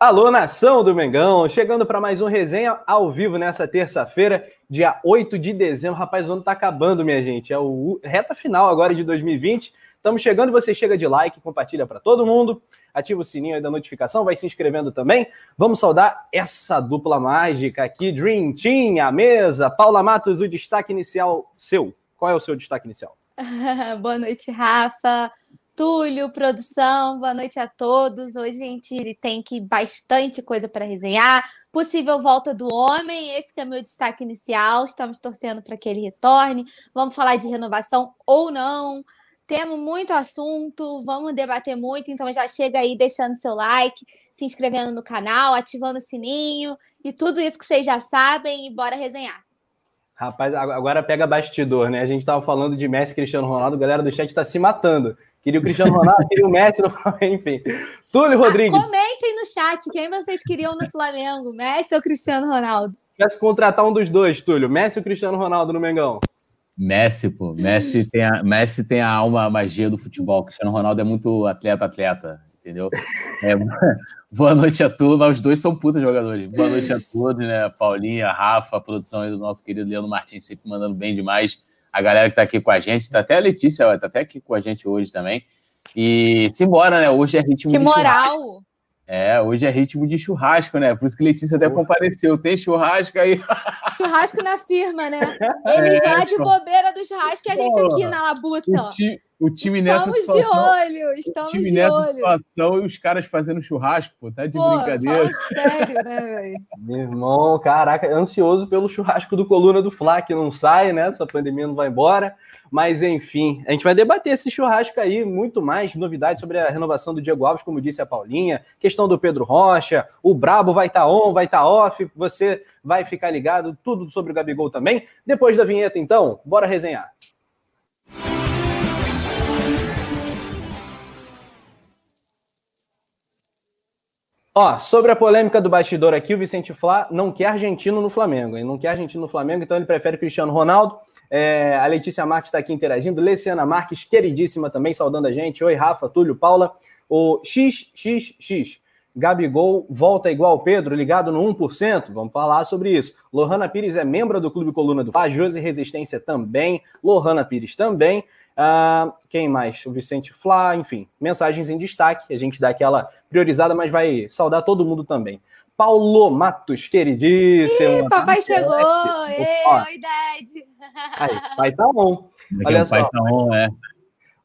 Alô, nação do Mengão, chegando para mais um resenha ao vivo nessa terça-feira, dia 8 de dezembro. Rapaz, o ano tá acabando, minha gente. É o reta final agora de 2020. Estamos chegando, você chega de like, compartilha para todo mundo, ativa o sininho aí da notificação, vai se inscrevendo também. Vamos saudar essa dupla mágica aqui, Dream Team, a mesa. Paula Matos, o destaque inicial seu. Qual é o seu destaque inicial? Boa noite, Rafa. Túlio, produção, boa noite a todos. Hoje a gente tem que bastante coisa para resenhar. Possível volta do homem, esse é o meu destaque inicial. Estamos torcendo para que ele retorne. Vamos falar de renovação ou não. Temos muito assunto, vamos debater muito, então já chega aí deixando seu like, se inscrevendo no canal, ativando o sininho e tudo isso que vocês já sabem e bora resenhar. Rapaz, agora pega bastidor, né? A gente estava falando de Messi Cristiano Ronaldo, a galera do chat está se matando. Queria o Cristiano Ronaldo, queria o Messi, no... enfim. Túlio Rodrigues. Ah, comentem no chat quem vocês queriam no Flamengo, Messi ou Cristiano Ronaldo? Quer se contratar um dos dois, Túlio, Messi ou Cristiano Ronaldo no Mengão? Messi, pô. Messi tem, a, Messi tem a alma a magia do futebol. Cristiano Ronaldo é muito atleta-atleta, entendeu? É, boa noite a todos. Os dois são puta jogadores. Boa noite a todos, né? Paulinha, Rafa, a produção aí do nosso querido Leandro Martins, sempre mandando bem demais a galera que está aqui com a gente, tá até a Letícia, está até aqui com a gente hoje também. E simbora, né? Hoje é ritmo que de moral! É, hoje é ritmo de churrasco, né? Por isso que Letícia até compareceu. Tem churrasco aí. Churrasco na firma, né? Ele é, já de bobeira do churrasco e a gente aqui na labuta. O, ti, o time nessa estamos situação. Estamos de olho, estamos o time de nessa olho. situação e os caras fazendo churrasco, pô, tá de pô, brincadeira. Fala sério, né, velho? Meu irmão, caraca, ansioso pelo churrasco do Coluna do Fla, que não sai, né? Essa pandemia não vai embora. Mas, enfim, a gente vai debater esse churrasco aí, muito mais novidades sobre a renovação do Diego Alves, como disse a Paulinha, questão do Pedro Rocha, o Brabo vai estar tá on, vai estar tá off, você vai ficar ligado, tudo sobre o Gabigol também. Depois da vinheta, então, bora resenhar. Ó, sobre a polêmica do bastidor aqui, o Vicente Flá não quer argentino no Flamengo. Ele não quer argentino no Flamengo, então ele prefere Cristiano Ronaldo. É, a Letícia Marques está aqui interagindo. Luciana Marques, queridíssima também, saudando a gente. Oi, Rafa, Túlio, Paula. O XXX. Gabigol volta igual Pedro, ligado no 1%? Vamos falar sobre isso. Lohana Pires é membro do Clube Coluna do Fla, Josi Resistência também, Lohana Pires também. Uh, quem mais? O Vicente Flá, enfim, mensagens em destaque. A gente dá aquela priorizada, mas vai saudar todo mundo também. Paulo Matos, queridíssimo. Ih, papai chegou! Oi, Dad! Aí, pai tá on. É Olha só. Pai tá on, é.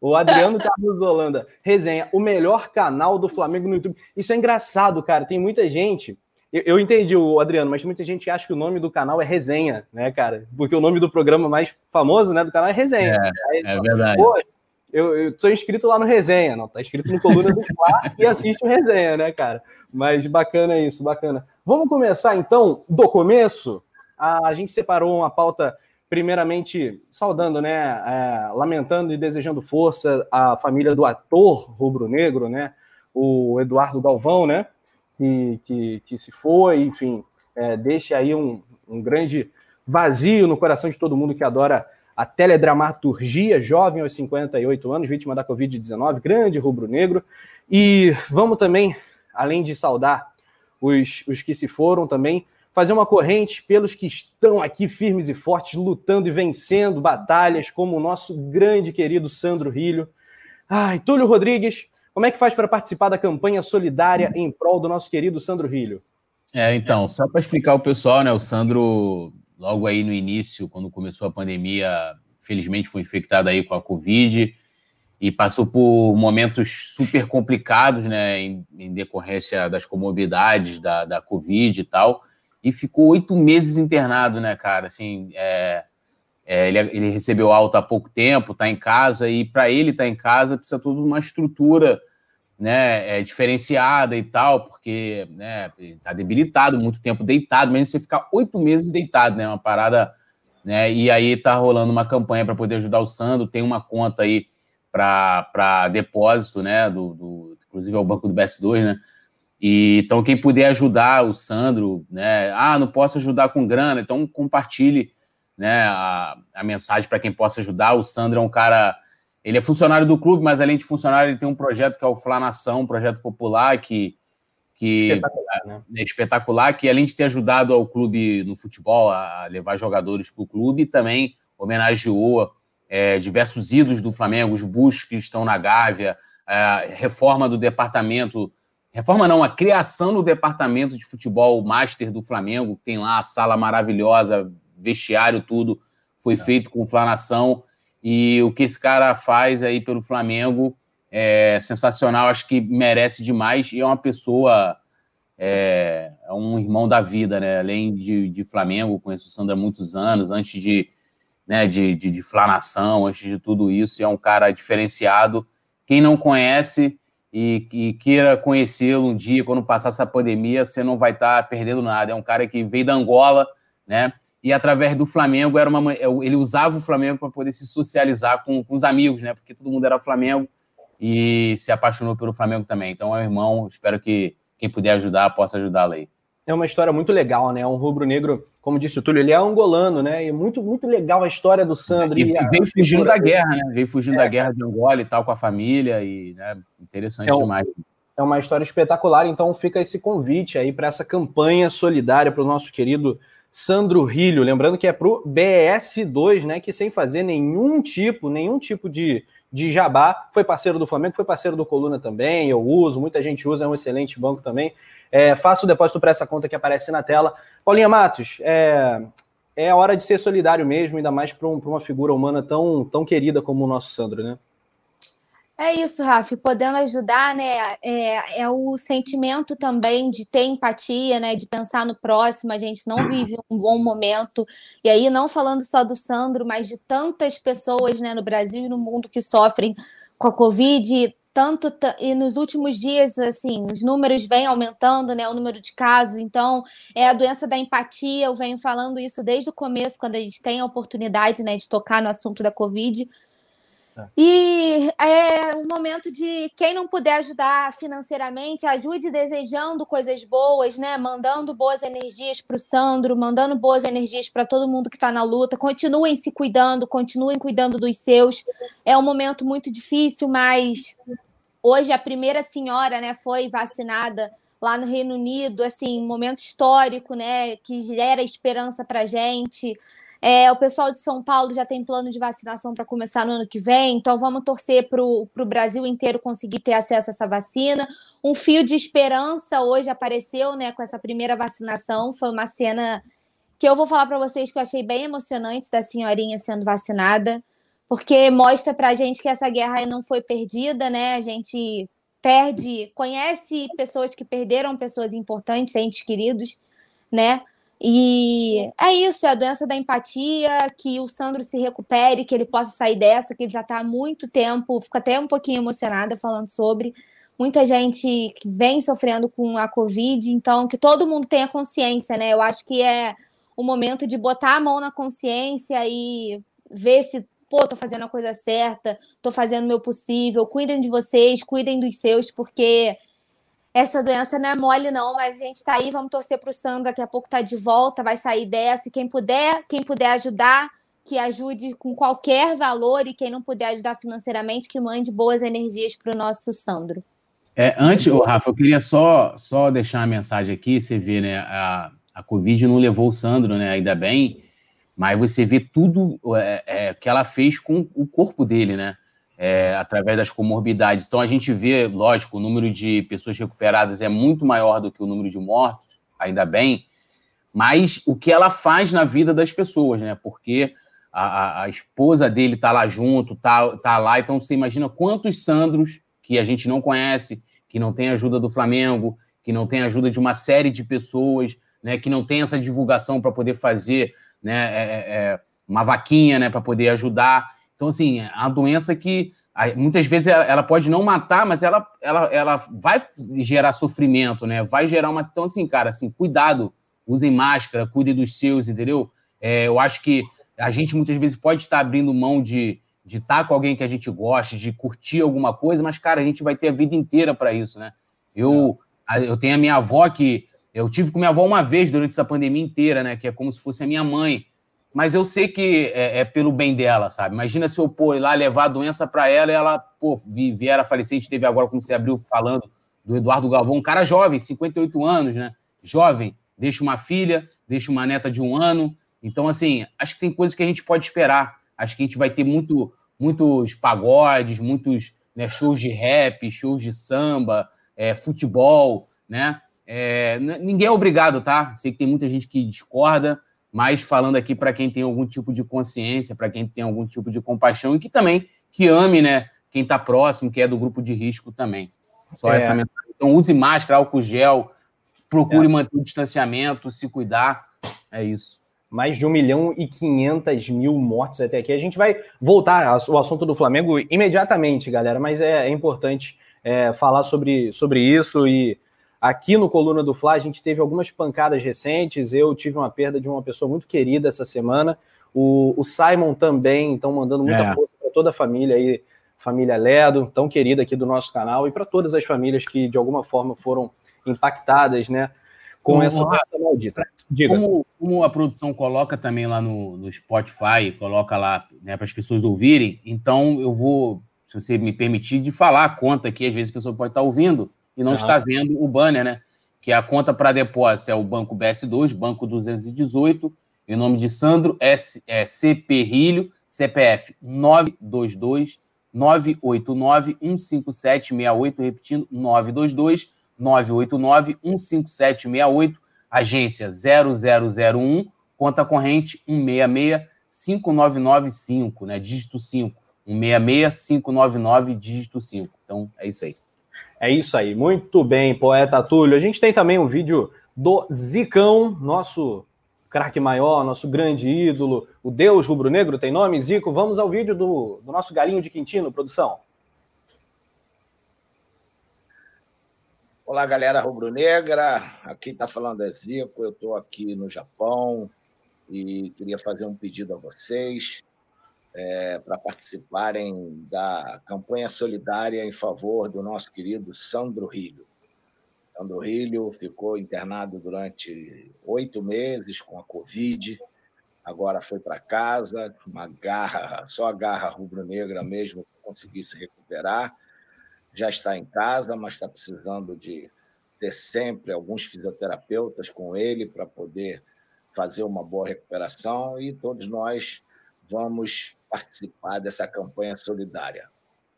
O Adriano Carlos Holanda, resenha, o melhor canal do Flamengo no YouTube. Isso é engraçado, cara. Tem muita gente eu, eu entendi o Adriano, mas muita gente acha que o nome do canal é Resenha, né, cara? Porque o nome do programa mais famoso, né, do canal é Resenha. É, Aí, é verdade. Pô, eu, eu sou inscrito lá no Resenha, não, tá inscrito no Coluna do Fla e assiste o Resenha, né, cara? Mas bacana isso, bacana. Vamos começar então do começo. A, a gente separou uma pauta primeiramente saudando, né, é, lamentando e desejando força à família do ator rubro-negro, né, o Eduardo Galvão, né, que, que, que se foi, enfim, é, deixa aí um, um grande vazio no coração de todo mundo que adora a teledramaturgia, jovem aos 58 anos, vítima da Covid-19, grande rubro-negro. E vamos também, além de saudar os, os que se foram também, fazer uma corrente pelos que estão aqui firmes e fortes, lutando e vencendo batalhas, como o nosso grande querido Sandro Rilho. Ai, Túlio Rodrigues, como é que faz para participar da campanha solidária em prol do nosso querido Sandro Rilho? É, então, só para explicar o pessoal, né? O Sandro, logo aí no início, quando começou a pandemia, felizmente foi infectado aí com a Covid e passou por momentos super complicados, né? Em, em decorrência das comorbidades da, da Covid e tal. E ficou oito meses internado, né, cara? Assim, é, é, ele, ele, recebeu alta há pouco tempo, está em casa, e para ele estar tá em casa precisa toda uma estrutura né, é, diferenciada e tal, porque né, está debilitado, muito tempo deitado, mesmo você ficar oito meses deitado, né? Uma parada. Né, e aí está rolando uma campanha para poder ajudar o Sandro, tem uma conta aí para depósito, né? Do, do, inclusive é o banco do BS2, né? E, então, quem puder ajudar o Sandro, né? Ah, não posso ajudar com grana, então compartilhe né, a, a mensagem para quem possa ajudar. O Sandro é um cara, ele é funcionário do clube, mas além de funcionário, ele tem um projeto que é o Flanação, um projeto popular que, que espetacular, né? é espetacular, que além de ter ajudado ao clube no futebol a levar jogadores para o clube, também homenageou é, diversos ídolos do Flamengo, os Bush que estão na Gávea, a reforma do departamento, reforma não, a criação do departamento de futebol master do Flamengo, tem lá a sala maravilhosa, vestiário, tudo foi é. feito com Flanação, e o que esse cara faz aí pelo Flamengo é sensacional, acho que merece demais, e é uma pessoa, é, é um irmão da vida, né? Além de, de Flamengo, conheço o Sandro há muitos anos, antes de, né, de, de, de Flanação, antes de tudo isso, e é um cara diferenciado. Quem não conhece e, e queira conhecê-lo um dia, quando passar essa pandemia, você não vai estar tá perdendo nada. É um cara que veio da Angola, né? E através do Flamengo era uma, ele usava o Flamengo para poder se socializar com, com os amigos, né? Porque todo mundo era Flamengo e se apaixonou pelo Flamengo também. Então é um irmão, espero que quem puder ajudar possa ajudá-lo aí. É uma história muito legal, né? Um rubro-negro, como disse o Túlio, ele é angolano, né? E muito, muito legal a história do Sandro. E, e veio fugindo da guerra, né? Veio fugindo é. da guerra de Angola e tal com a família, e né? interessante é um, demais. É uma história espetacular, então fica esse convite aí para essa campanha solidária para o nosso querido Sandro Rilho. Lembrando que é para o BS2, né? Que sem fazer nenhum tipo, nenhum tipo de de Jabá, foi parceiro do Flamengo, foi parceiro do Coluna também, eu uso, muita gente usa, é um excelente banco também. É, faça o depósito para essa conta que aparece na tela. Paulinha Matos, é, é hora de ser solidário mesmo, ainda mais para um, uma figura humana tão, tão querida como o nosso Sandro, né? É isso, Rafa, podendo ajudar, né? É, é, o sentimento também de ter empatia, né? De pensar no próximo. A gente não vive um bom momento. E aí, não falando só do Sandro, mas de tantas pessoas né, no Brasil e no mundo que sofrem com a Covid. Tanto e nos últimos dias, assim, os números vêm aumentando, né? O número de casos. Então, é a doença da empatia. Eu venho falando isso desde o começo, quando a gente tem a oportunidade, né, de tocar no assunto da Covid é. E é o momento de quem não puder ajudar financeiramente, ajude desejando coisas boas, né? Mandando boas energias para o Sandro, mandando boas energias para todo mundo que está na luta. Continuem se cuidando, continuem cuidando dos seus. É um momento muito difícil, mas hoje a primeira senhora, né, foi vacinada lá no Reino Unido, assim, um momento histórico, né, que gera esperança para gente. É, o pessoal de São Paulo já tem plano de vacinação para começar no ano que vem, então vamos torcer para o Brasil inteiro conseguir ter acesso a essa vacina. Um fio de esperança hoje apareceu né, com essa primeira vacinação. Foi uma cena que eu vou falar para vocês que eu achei bem emocionante da senhorinha sendo vacinada, porque mostra para a gente que essa guerra não foi perdida, né? A gente perde, conhece pessoas que perderam pessoas importantes, entes queridos, né? E é isso, é a doença da empatia, que o Sandro se recupere, que ele possa sair dessa, que ele já está há muito tempo, fico até um pouquinho emocionada falando sobre. Muita gente que vem sofrendo com a Covid, então que todo mundo tenha consciência, né? Eu acho que é o momento de botar a mão na consciência e ver se, pô, tô fazendo a coisa certa, tô fazendo o meu possível, cuidem de vocês, cuidem dos seus, porque essa doença não é mole, não, mas a gente está aí, vamos torcer para o Sandro, daqui a pouco tá de volta, vai sair dessa. E quem puder, quem puder ajudar, que ajude com qualquer valor, e quem não puder ajudar financeiramente, que mande boas energias para o nosso Sandro. É, antes, Rafa, eu queria só, só deixar uma mensagem aqui, você vê, né? A, a Covid não levou o Sandro, né? Ainda bem, mas você vê tudo é, é, que ela fez com o corpo dele, né? É, através das comorbidades. Então a gente vê, lógico, o número de pessoas recuperadas é muito maior do que o número de mortos, ainda bem, mas o que ela faz na vida das pessoas, né? Porque a, a, a esposa dele tá lá junto, tá, tá lá, então você imagina quantos Sandros que a gente não conhece, que não tem ajuda do Flamengo, que não tem ajuda de uma série de pessoas, né? Que não tem essa divulgação para poder fazer, né? É, é, é uma vaquinha, né? Para poder ajudar. Então, assim, é uma doença que muitas vezes ela pode não matar, mas ela, ela, ela vai gerar sofrimento, né? Vai gerar uma. Então, assim, cara, assim, cuidado, usem máscara, cuidem dos seus, entendeu? É, eu acho que a gente muitas vezes pode estar abrindo mão de de estar com alguém que a gente goste, de curtir alguma coisa, mas, cara, a gente vai ter a vida inteira para isso, né? Eu, eu tenho a minha avó que. Eu tive com minha avó uma vez durante essa pandemia inteira, né? Que é como se fosse a minha mãe mas eu sei que é, é, pelo bem dela, sabe? Imagina se eu pôr lá, levar a doença para ela e ela, pô, vier a falecer. A gente teve agora, como você abriu falando, do Eduardo Galvão, um cara jovem, 58 anos, né? Jovem, deixa uma filha, deixa uma neta de um ano. Então, assim, acho que tem coisas que a gente pode esperar. Acho que a gente vai ter muito, muitos pagodes, muitos né, shows de rap, shows de samba, é, futebol, né? É, ninguém é obrigado, tá? Sei que tem muita gente que discorda, mas falando aqui para quem tem algum tipo de consciência, para quem tem algum tipo de compaixão e que também que ame, né? Quem está próximo, que é do grupo de risco também. Só é. essa mensagem. Então use máscara, álcool gel, procure é. manter o distanciamento, se cuidar. É isso mais de 1 milhão e 500 mil mortes até aqui. A gente vai voltar ao assunto do Flamengo imediatamente, galera, mas é, é importante é, falar sobre, sobre isso. E aqui no Coluna do Fla, a gente teve algumas pancadas recentes. Eu tive uma perda de uma pessoa muito querida essa semana. O, o Simon também, então, mandando muita é. força para toda a família aí, família Ledo, tão querida aqui do nosso canal, e para todas as famílias que de alguma forma foram impactadas, né? Com essa doença maldita. Diga. Como, como, a produção coloca também lá no, no Spotify, coloca lá né, para as pessoas ouvirem, então eu vou, se você me permitir, de falar a conta aqui, às vezes a pessoa pode estar ouvindo e não uhum. está vendo o banner, né? Que é a conta para depósito é o Banco BS2, Banco 218, em nome de Sandro S, é, CP Rilho, CPF 922 989 157 68, repetindo, 922 989 157 68 agência 0001, conta corrente 166-5995, né? Dígito 5. 166-599, dígito 5. Então, é isso aí. É isso aí. Muito bem, poeta Túlio. A gente tem também um vídeo do Zicão, nosso craque maior, nosso grande ídolo, o Deus rubro-negro tem nome? Zico, vamos ao vídeo do, do nosso galinho de Quintino, produção. Olá, galera rubro-negra. Aqui está falando é Zico. Eu estou aqui no Japão e queria fazer um pedido a vocês é, para participarem da campanha solidária em favor do nosso querido Sandro Rilho. Sandro Rilho ficou internado durante oito meses com a Covid, agora foi para casa, uma garra, só a garra rubro-negra mesmo conseguir se recuperar já está em casa, mas está precisando de ter sempre alguns fisioterapeutas com ele para poder fazer uma boa recuperação e todos nós vamos participar dessa campanha solidária.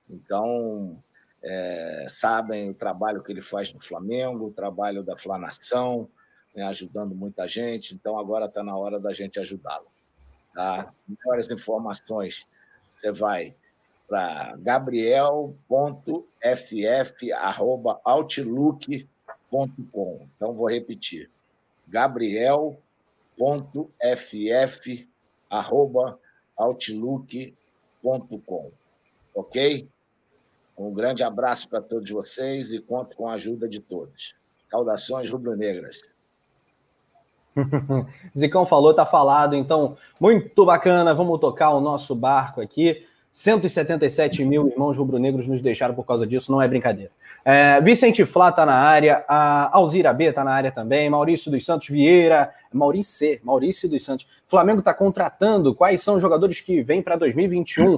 Então, é, sabem o trabalho que ele faz no Flamengo, o trabalho da Flanação, né, ajudando muita gente. Então, agora está na hora da gente ajudá-lo. Tá? Maiores informações, você vai para gabriel.ff.outlook.com. Então, vou repetir. gabriel.ff.outlook.com. Ok? Um grande abraço para todos vocês e conto com a ajuda de todos. Saudações rubro-negras. Zicão falou, tá falado, então muito bacana. Vamos tocar o nosso barco aqui. 177 mil irmãos rubro-negros nos deixaram por causa disso, não é brincadeira. É, Vicente Flá está na área, a Alzira B está na área também, Maurício dos Santos Vieira, Maurício Maurício dos Santos. Flamengo está contratando, quais são os jogadores que vêm para 2021?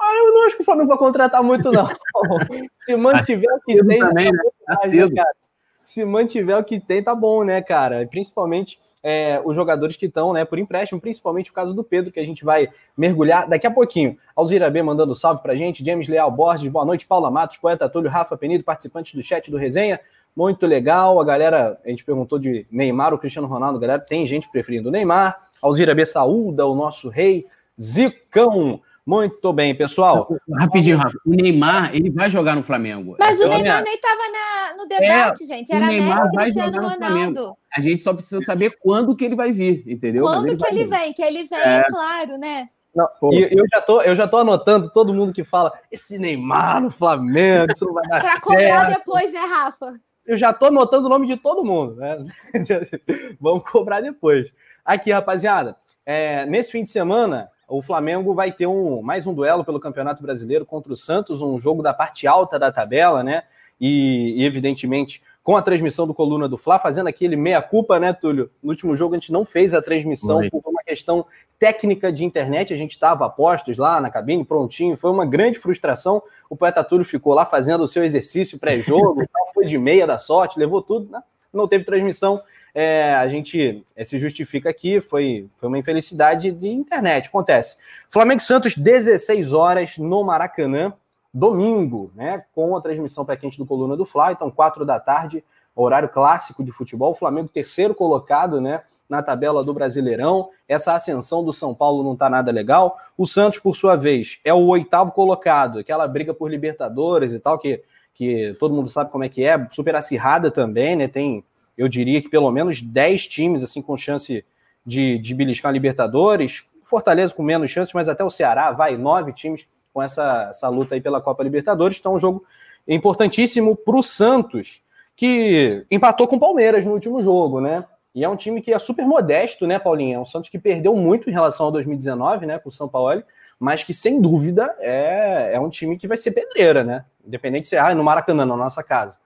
Ah, eu não acho que o Flamengo vai contratar muito, não. Se mantiver o que tem, também, tá né? Tá cara. Se mantiver o que tem, tá bom, né, cara? Principalmente é, os jogadores que estão né, por empréstimo, principalmente o caso do Pedro, que a gente vai mergulhar daqui a pouquinho. Alzira B mandando salve pra gente, James Leal Borges, boa noite, Paula Matos, poeta Túlio, Rafa Penido, participantes do chat do Resenha. Muito legal, a galera, a gente perguntou de Neymar ou Cristiano Ronaldo, galera, tem gente preferindo o Neymar. Alzira B saúda o nosso rei Zicão. Muito bem, pessoal. Rapidinho, Rafa. O Neymar, ele vai jogar no Flamengo. Mas o Neymar nem estava no debate, é, gente. Era Messi Cristiano Ronaldo. A gente só precisa saber quando que ele vai vir, entendeu? Quando ele que ele vir. vem, que ele vem, é. claro, né? Não, eu, já tô, eu já tô anotando todo mundo que fala esse Neymar no Flamengo, isso não vai dar certo. Pra cobrar depois, né, Rafa? Eu já tô anotando o nome de todo mundo, né? Vamos cobrar depois. Aqui, rapaziada, é, nesse fim de semana, o Flamengo vai ter um, mais um duelo pelo Campeonato Brasileiro contra o Santos, um jogo da parte alta da tabela, né? E, e evidentemente, com a transmissão do Coluna do Fla, fazendo aquele meia-culpa, né, Túlio? No último jogo a gente não fez a transmissão Oi. por questão técnica de internet, a gente estava a postos lá na cabine, prontinho, foi uma grande frustração. O poeta Túlio ficou lá fazendo o seu exercício pré-jogo, foi de meia da sorte, levou tudo, né? não teve transmissão. É, a gente é, se justifica aqui, foi, foi uma infelicidade de internet, acontece. Flamengo Santos, 16 horas no Maracanã, domingo, né? Com a transmissão pé quente do Coluna do Fla, então 4 da tarde, horário clássico de futebol. O Flamengo terceiro colocado, né? Na tabela do Brasileirão. Essa ascensão do São Paulo não tá nada legal. O Santos, por sua vez, é o oitavo colocado, aquela briga por Libertadores e tal, que, que todo mundo sabe como é que é, super acirrada também, né? Tem, eu diria que pelo menos 10 times assim com chance de, de beliscar Libertadores. Fortaleza com menos chances, mas até o Ceará vai, nove times com essa, essa luta aí pela Copa Libertadores. Então, um jogo importantíssimo para o Santos, que empatou com o Palmeiras no último jogo, né? E é um time que é super modesto, né, Paulinho? É um Santos que perdeu muito em relação ao 2019, né, com o São Paulo, mas que sem dúvida é, é um time que vai ser pedreira, né? Independente de ser ah, no Maracanã, na nossa casa.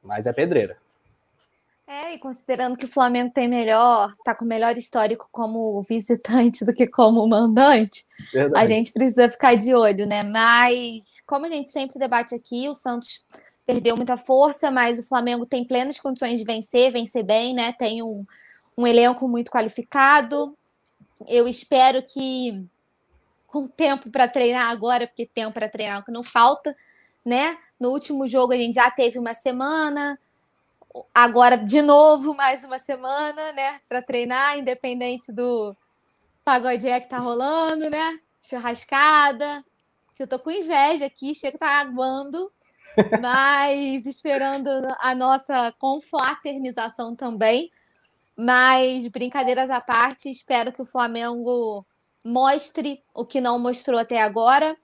Mas é pedreira. É, e considerando que o Flamengo tem melhor, tá com melhor histórico como visitante do que como mandante, Verdade. a gente precisa ficar de olho, né? Mas, como a gente sempre debate aqui, o Santos perdeu muita força, mas o Flamengo tem plenas condições de vencer, vencer bem, né? Tem um, um elenco muito qualificado. Eu espero que com tempo para treinar agora, porque tempo para treinar é que não falta, né? No último jogo a gente já teve uma semana agora de novo mais uma semana, né, para treinar, independente do pagodinha que tá rolando, né? Churrascada, que eu tô com inveja aqui, chega tá aguando, mas esperando a nossa confraternização também. Mas brincadeiras à parte, espero que o Flamengo mostre o que não mostrou até agora.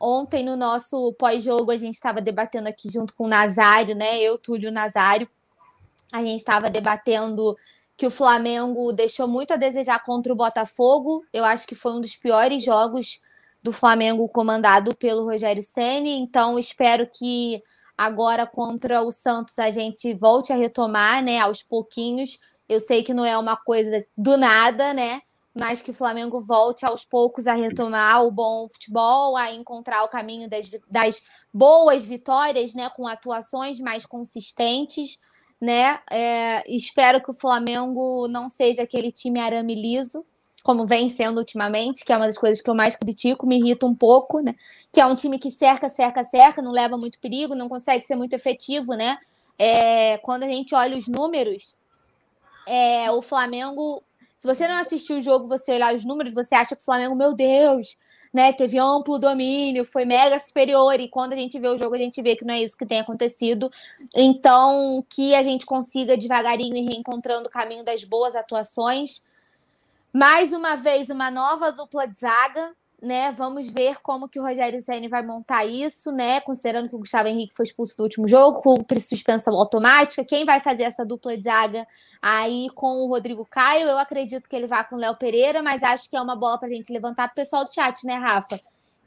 Ontem, no nosso pós-jogo, a gente estava debatendo aqui junto com o Nazário, né? Eu, Túlio Nazário, a gente estava debatendo que o Flamengo deixou muito a desejar contra o Botafogo. Eu acho que foi um dos piores jogos do Flamengo comandado pelo Rogério Ceni. Então espero que agora contra o Santos a gente volte a retomar, né, aos pouquinhos. Eu sei que não é uma coisa do nada, né? Mas que o Flamengo volte aos poucos a retomar o bom futebol, a encontrar o caminho das, das boas vitórias, né? Com atuações mais consistentes né? É, espero que o Flamengo não seja aquele time arame liso, como vem sendo ultimamente, que é uma das coisas que eu mais critico, me irrita um pouco, né? Que é um time que cerca, cerca, cerca, não leva muito perigo, não consegue ser muito efetivo, né? É, quando a gente olha os números, é, o Flamengo. Se você não assistiu o jogo, você olhar os números, você acha que o Flamengo, meu Deus, né, teve amplo domínio, foi mega superior, e quando a gente vê o jogo, a gente vê que não é isso que tem acontecido. Então, que a gente consiga devagarinho ir reencontrando o caminho das boas atuações. Mais uma vez, uma nova dupla de zaga, né? Vamos ver como que o Rogério Ceni vai montar isso, né? Considerando que o Gustavo Henrique foi expulso do último jogo, com suspensão automática, quem vai fazer essa dupla de zaga Aí com o Rodrigo Caio, eu acredito que ele vá com o Léo Pereira, mas acho que é uma bola para a gente levantar para o pessoal do chat, né, Rafa?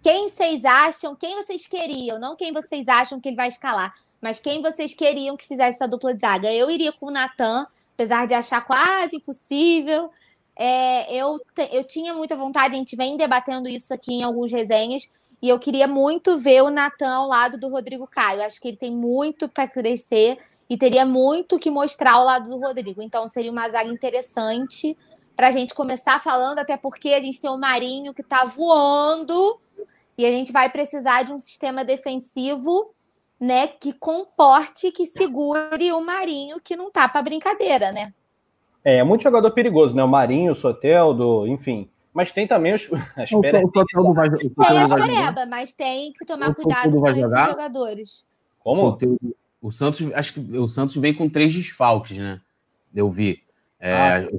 Quem vocês acham, quem vocês queriam, não quem vocês acham que ele vai escalar, mas quem vocês queriam que fizesse essa dupla de zaga? Eu iria com o Natan, apesar de achar quase impossível. É, eu, eu tinha muita vontade, a gente vem debatendo isso aqui em alguns resenhas, e eu queria muito ver o Natan ao lado do Rodrigo Caio. Acho que ele tem muito para crescer e teria muito que mostrar ao lado do Rodrigo. Então seria uma zaga interessante para a gente começar falando, até porque a gente tem o Marinho que está voando e a gente vai precisar de um sistema defensivo né, que comporte, que segure o Marinho, que não tá para brincadeira, né? É, é muito jogador perigoso, né? O Marinho, o Soteldo, enfim. Mas tem também os. As o, o Soteldo vai, o tem as pereba, mas tem que tomar cuidado com esses jogadores. Como? Soteldo, o Santos, acho que o Santos vem com três desfalques, né? Eu vi. É, ah.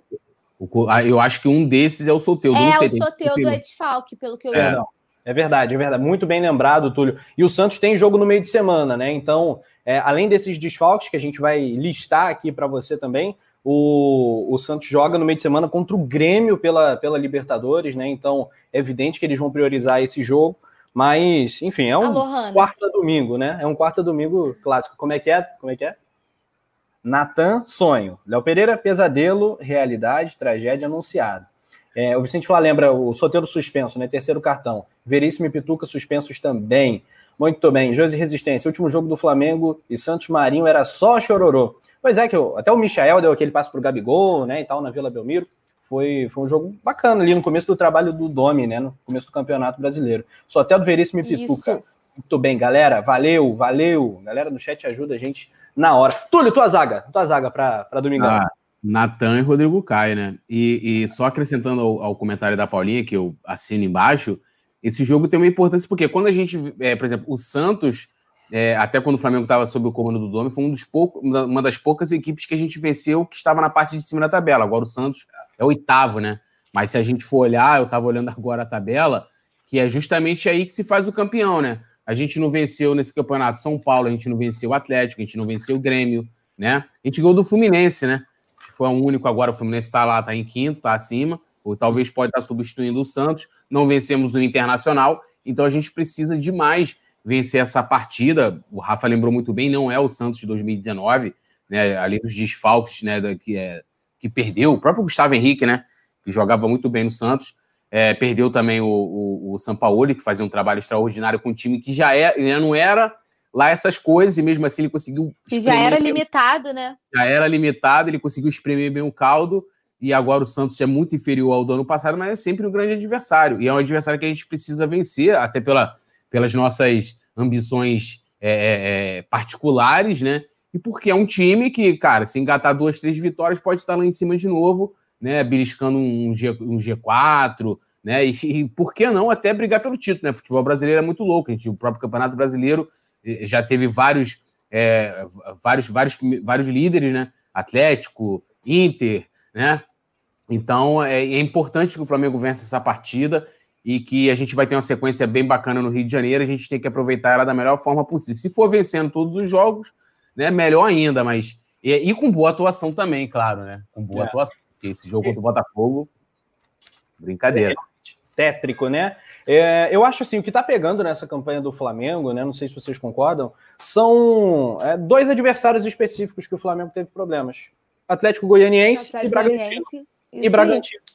o, o, eu acho que um desses é o Soteudo. É, sei, o Soteudo é desfalque, pelo que eu é. Não, é verdade, é verdade. Muito bem lembrado, Túlio. E o Santos tem jogo no meio de semana, né? Então, é, além desses desfalques que a gente vai listar aqui para você também, o, o Santos joga no meio de semana contra o Grêmio pela, pela Libertadores, né? Então, é evidente que eles vão priorizar esse jogo. Mas, enfim, é um Alô, quarta domingo, né? É um quarta domingo clássico. Como é que é? Como é que é? Natan, sonho. Léo Pereira, pesadelo, realidade, tragédia anunciada. É, o Vicente Flá lembra o Soteiro suspenso, né? Terceiro cartão. Veríssimo e Pituca suspensos também. Muito bem. Josi Resistência. último jogo do Flamengo e Santos Marinho era só chororô. Pois é, que eu, até o Michael deu aquele passo pro Gabigol, né? E tal, na Vila Belmiro. Foi, foi um jogo bacana ali no começo do trabalho do Domi, né? No começo do Campeonato Brasileiro. Só até do Veríssimo e Pituca. Isso. Muito bem, galera. Valeu, valeu. Galera no chat ajuda a gente na hora. Túlio, tua zaga. Tua zaga para domingão. Ah, Natan e Rodrigo Caio, né? E, e só acrescentando ao, ao, comentário da Paulinha, que eu assino embaixo, esse jogo tem uma importância, porque quando a gente, é, por exemplo, o Santos, é, até quando o Flamengo estava sob o comando do Domi, foi um dos poucos, uma das poucas equipes que a gente venceu que estava na parte de cima da tabela. Agora o Santos é oitavo, né? Mas se a gente for olhar, eu estava olhando agora a tabela, que é justamente aí que se faz o campeão, né? A gente não venceu nesse campeonato São Paulo, a gente não venceu o Atlético, a gente não venceu o Grêmio, né? A gente ganhou do Fluminense, né? Foi o único agora, o Fluminense está lá, está em quinto, está acima, ou talvez pode estar substituindo o Santos. Não vencemos o Internacional, então a gente precisa demais vencer essa partida. O Rafa lembrou muito bem, não é o Santos de 2019, né? Ali dos desfalques, né? Da, que, é, que perdeu, o próprio Gustavo Henrique, né? Que jogava muito bem no Santos. É, perdeu também o, o, o Sampaoli, que fazia um trabalho extraordinário com um time que já, é, já não era lá essas coisas, e mesmo assim ele conseguiu. Que já era limitado, né? Já era limitado, ele conseguiu espremer bem o caldo, e agora o Santos é muito inferior ao do ano passado, mas é sempre um grande adversário. E é um adversário que a gente precisa vencer, até pela, pelas nossas ambições é, é, é particulares, né? E porque é um time que, cara, se engatar duas, três vitórias, pode estar lá em cima de novo né, beliscando um, G, um G4, né, e, e, por que não até brigar pelo título, né? Futebol brasileiro é muito louco, gente, o próprio Campeonato Brasileiro eh, já teve vários, é, vários, vários, vários líderes, né? Atlético, Inter, né? Então é, é importante que o Flamengo vença essa partida e que a gente vai ter uma sequência bem bacana no Rio de Janeiro, a gente tem que aproveitar ela da melhor forma possível. Se for vencendo todos os jogos, né, melhor ainda, mas e, e com boa atuação também, claro, né? Com boa é. atuação. Porque esse jogo contra o Botafogo, brincadeira. tétrico, né? É, eu acho assim, o que está pegando nessa campanha do Flamengo, né? Não sei se vocês concordam, são é, dois adversários específicos que o Flamengo teve problemas: Atlético Goianiense Atlético e Bragantino. E Bragantino.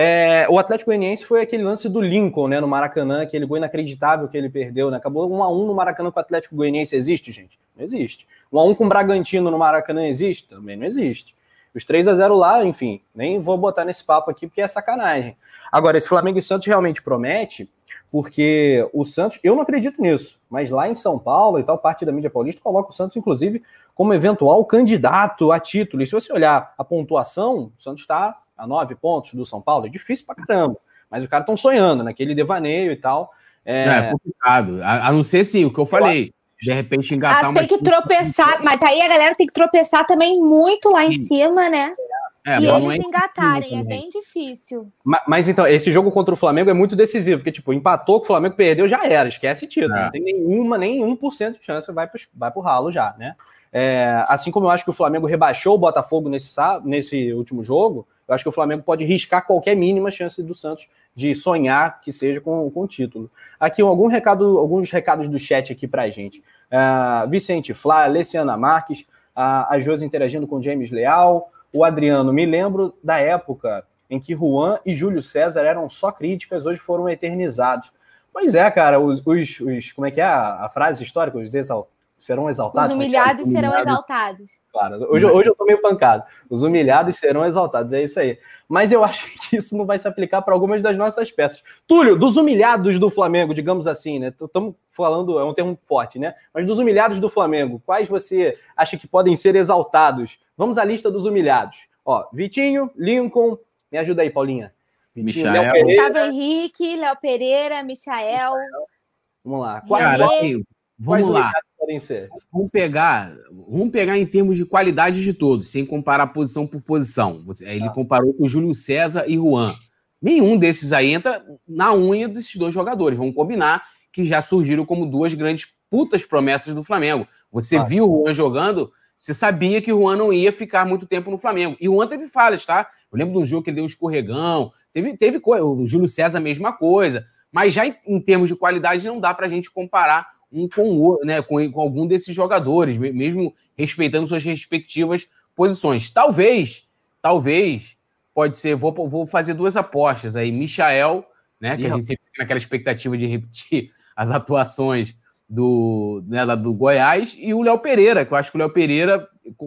É, o Atlético Goianiense foi aquele lance do Lincoln, né, no Maracanã, aquele gol inacreditável que ele perdeu, né? Acabou 1 a 1 no Maracanã com o Atlético Goianiense existe, gente? Não existe. 1 a 1 com o Bragantino no Maracanã existe? Também não existe. Os 3 a 0 lá, enfim, nem vou botar nesse papo aqui porque é sacanagem. Agora, esse Flamengo e Santos realmente promete, porque o Santos, eu não acredito nisso, mas lá em São Paulo e tal, parte da mídia paulista coloca o Santos, inclusive, como eventual candidato a título. E se você olhar a pontuação, o Santos está a nove pontos do São Paulo, é difícil pra caramba. Mas os caras estão sonhando, naquele devaneio e tal. É, é complicado. A, a, não ser sim, o que eu falei de repente engatar ah, uma. Tem que tropeçar, mas aí a galera tem que tropeçar também muito lá em cima, né? É, e eles é engatarem, é bem difícil. Mas, mas, então, esse jogo contra o Flamengo é muito decisivo, porque, tipo, empatou, que o Flamengo perdeu, já era, esquece título. É. Não tem nenhuma, nem 1% de chance, vai pro, vai pro ralo já, né? É, assim como eu acho que o Flamengo rebaixou o Botafogo nesse, nesse último jogo, eu acho que o Flamengo pode riscar qualquer mínima chance do Santos de sonhar que seja com, com o título. Aqui algum recado, alguns recados do chat aqui para a gente. Uh, Vicente Flá, Alessiana Marques, uh, a Josi interagindo com James Leal, o Adriano, me lembro da época em que Juan e Júlio César eram só críticas, hoje foram eternizados. Pois é, cara, os, os, os como é que é a, a frase histórica? Os exaltados serão exaltados. Os humilhados é serão exaltados. Claro, hoje, hoje eu tô meio pancado. Os humilhados serão exaltados, é isso aí. Mas eu acho que isso não vai se aplicar para algumas das nossas peças. Túlio, dos humilhados do Flamengo, digamos assim, né? Estamos falando, é um termo forte, né? Mas dos humilhados do Flamengo, quais você acha que podem ser exaltados? Vamos à lista dos humilhados. Ó, Vitinho, Lincoln, me ajuda aí, Paulinha. Vitinho, Michael. Léo Gustavo Henrique, Léo Pereira, Michael. Vamos lá. Cara, Vamos lá. Podem ser? Vamos pegar, vamos pegar em termos de qualidade de todos, sem comparar posição por posição. Ele ah. comparou com Júlio César e Juan. Nenhum desses aí entra na unha desses dois jogadores. Vamos combinar que já surgiram como duas grandes putas promessas do Flamengo. Você ah. viu o Juan jogando, você sabia que o Juan não ia ficar muito tempo no Flamengo. E o Juan teve falhas, tá? Eu lembro de um jogo que ele deu um escorregão, teve, teve coisa. O Júlio César, mesma coisa. Mas já em, em termos de qualidade, não dá pra gente comparar um com né, com, com algum desses jogadores, mesmo respeitando suas respectivas posições. Talvez, talvez pode ser. Vou, vou fazer duas apostas aí. Michael, né? Que a gente sempre fica naquela expectativa de repetir as atuações do, né, do Goiás, e o Léo Pereira, que eu acho que o Léo Pereira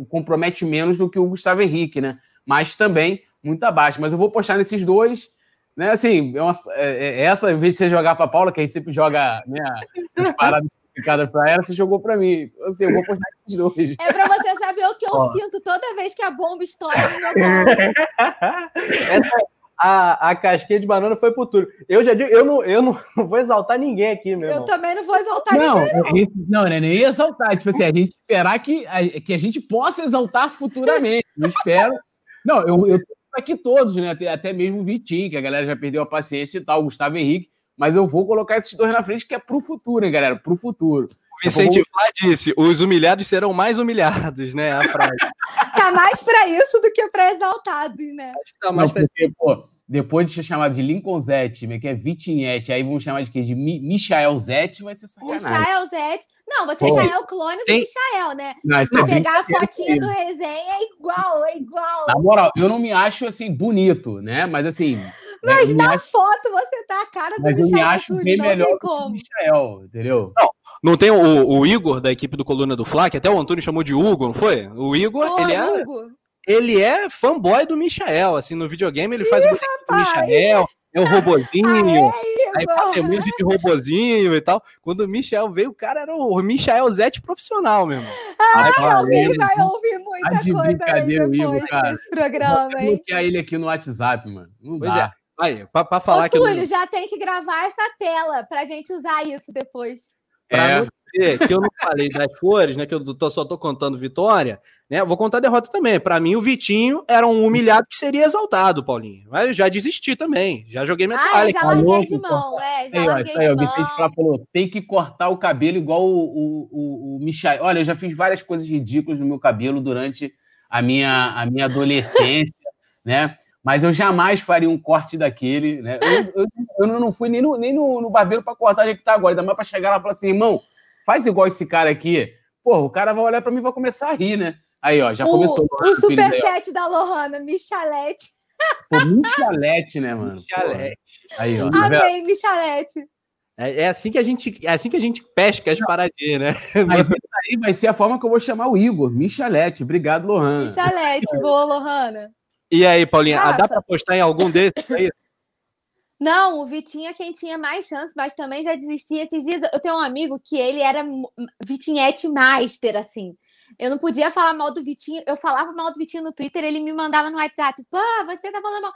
compromete menos do que o Gustavo Henrique, né? Mas também muito abaixo. Mas eu vou postar nesses dois. Né, assim, é uma, é, é essa, em vez de você jogar para Paula, que a gente sempre joga né, as paradas complicadas para ela, você jogou para mim. Então, assim, eu vou postar esses dois. É para você saber o que eu Ó. sinto toda vez que a bomba estoura no meu Essa, a, a casquinha de banana foi pro Túlio. Eu já digo, eu não, eu não, não vou exaltar ninguém aqui, meu Eu irmão. também não vou exaltar não, ninguém, não. Não, não é nem exaltar. Tipo assim, a gente esperar que a, que a gente possa exaltar futuramente. Eu espero. Não, eu, eu tô aqui todos, né? Até, até mesmo o Vitinho, que a galera já perdeu a paciência e tal, o Gustavo Henrique. Mas eu vou colocar esses dois na frente, que é pro futuro, hein, galera? Pro futuro. O Vicente Flá disse: os humilhados serão mais humilhados, né? A frase. tá mais para isso do que para exaltados, né? Acho que tá mais Não, porque, pô, depois de ser chamado de Lincoln Zete, que é Vitinete, aí vão chamar de quê? De Mi Michael Zete, vai ser sacanagem. Michael Zete. Não, você Pô, já é o clone tem... do Michael, né? Não, Se é pegar a fotinha do resenha, é igual, é igual. Na moral, eu não me acho, assim, bonito, né? Mas, assim... Mas né, na acho... foto você tá a cara do Mas Michael. Mas eu me acho bem melhor que o Michael, entendeu? Não, não tem o, o, Igor, da equipe do Coluna do Fla, que até o Antônio chamou de Hugo, não foi? O Igor, ele é... Hugo ele é fanboy do Michael, assim, no videogame ele faz Ih, o do Michael, é o robozinho, aí faz emoji de robozinho e tal. Quando o Michel veio, o cara era o Michael Zete profissional mesmo. Ai, aí, alguém vai ouvir muita coisa aí depois Igor, cara. desse programa, hein? bloquear ele aqui no WhatsApp, mano. Não pois dá. É. Aí, pra, pra falar Ô, que... Túlio, já tem que gravar essa tela pra gente usar isso depois. Pra é. não dizer que eu não falei das flores, né? Que eu tô, só tô contando vitória, né? Vou contar a derrota também. Para mim, o Vitinho era um humilhado que seria exaltado, Paulinho. Mas eu já desisti também. Já joguei minha ah, toalha. já larguei de mão, é. Já aí, larguei aí, de mão. O Vicente falou: tem que cortar o cabelo igual o, o, o, o Michel. Olha, eu já fiz várias coisas ridículas no meu cabelo durante a minha, a minha adolescência, né? Mas eu jamais faria um corte daquele, né? Eu, eu, eu não fui nem no, nem no, no barbeiro para cortar onde é que tá agora, ainda mais para chegar lá e falar assim, irmão, faz igual esse cara aqui. Pô, o cara vai olhar para mim e vai começar a rir, né? Aí, ó, já o, começou. O superchat da Lohana, Michalete. Pô, Michalete, né, mano? Michalete. Aí, ó. Amém, Michalete. É, é, assim que a gente, é assim que a gente pesca as paradinhas, né? Mas aí vai ser a forma que eu vou chamar o Igor, Michalete. Obrigado, Lohana. Michalete, boa, Lohana. E aí, Paulinha, Rafa. dá para postar em algum desses aí? Não, o Vitinho é quem tinha mais chance, mas também já desistia esses dias. Eu tenho um amigo que ele era Vitinhete Master, assim. Eu não podia falar mal do Vitinho, eu falava mal do Vitinho no Twitter, ele me mandava no WhatsApp, pô, você tá falando mal.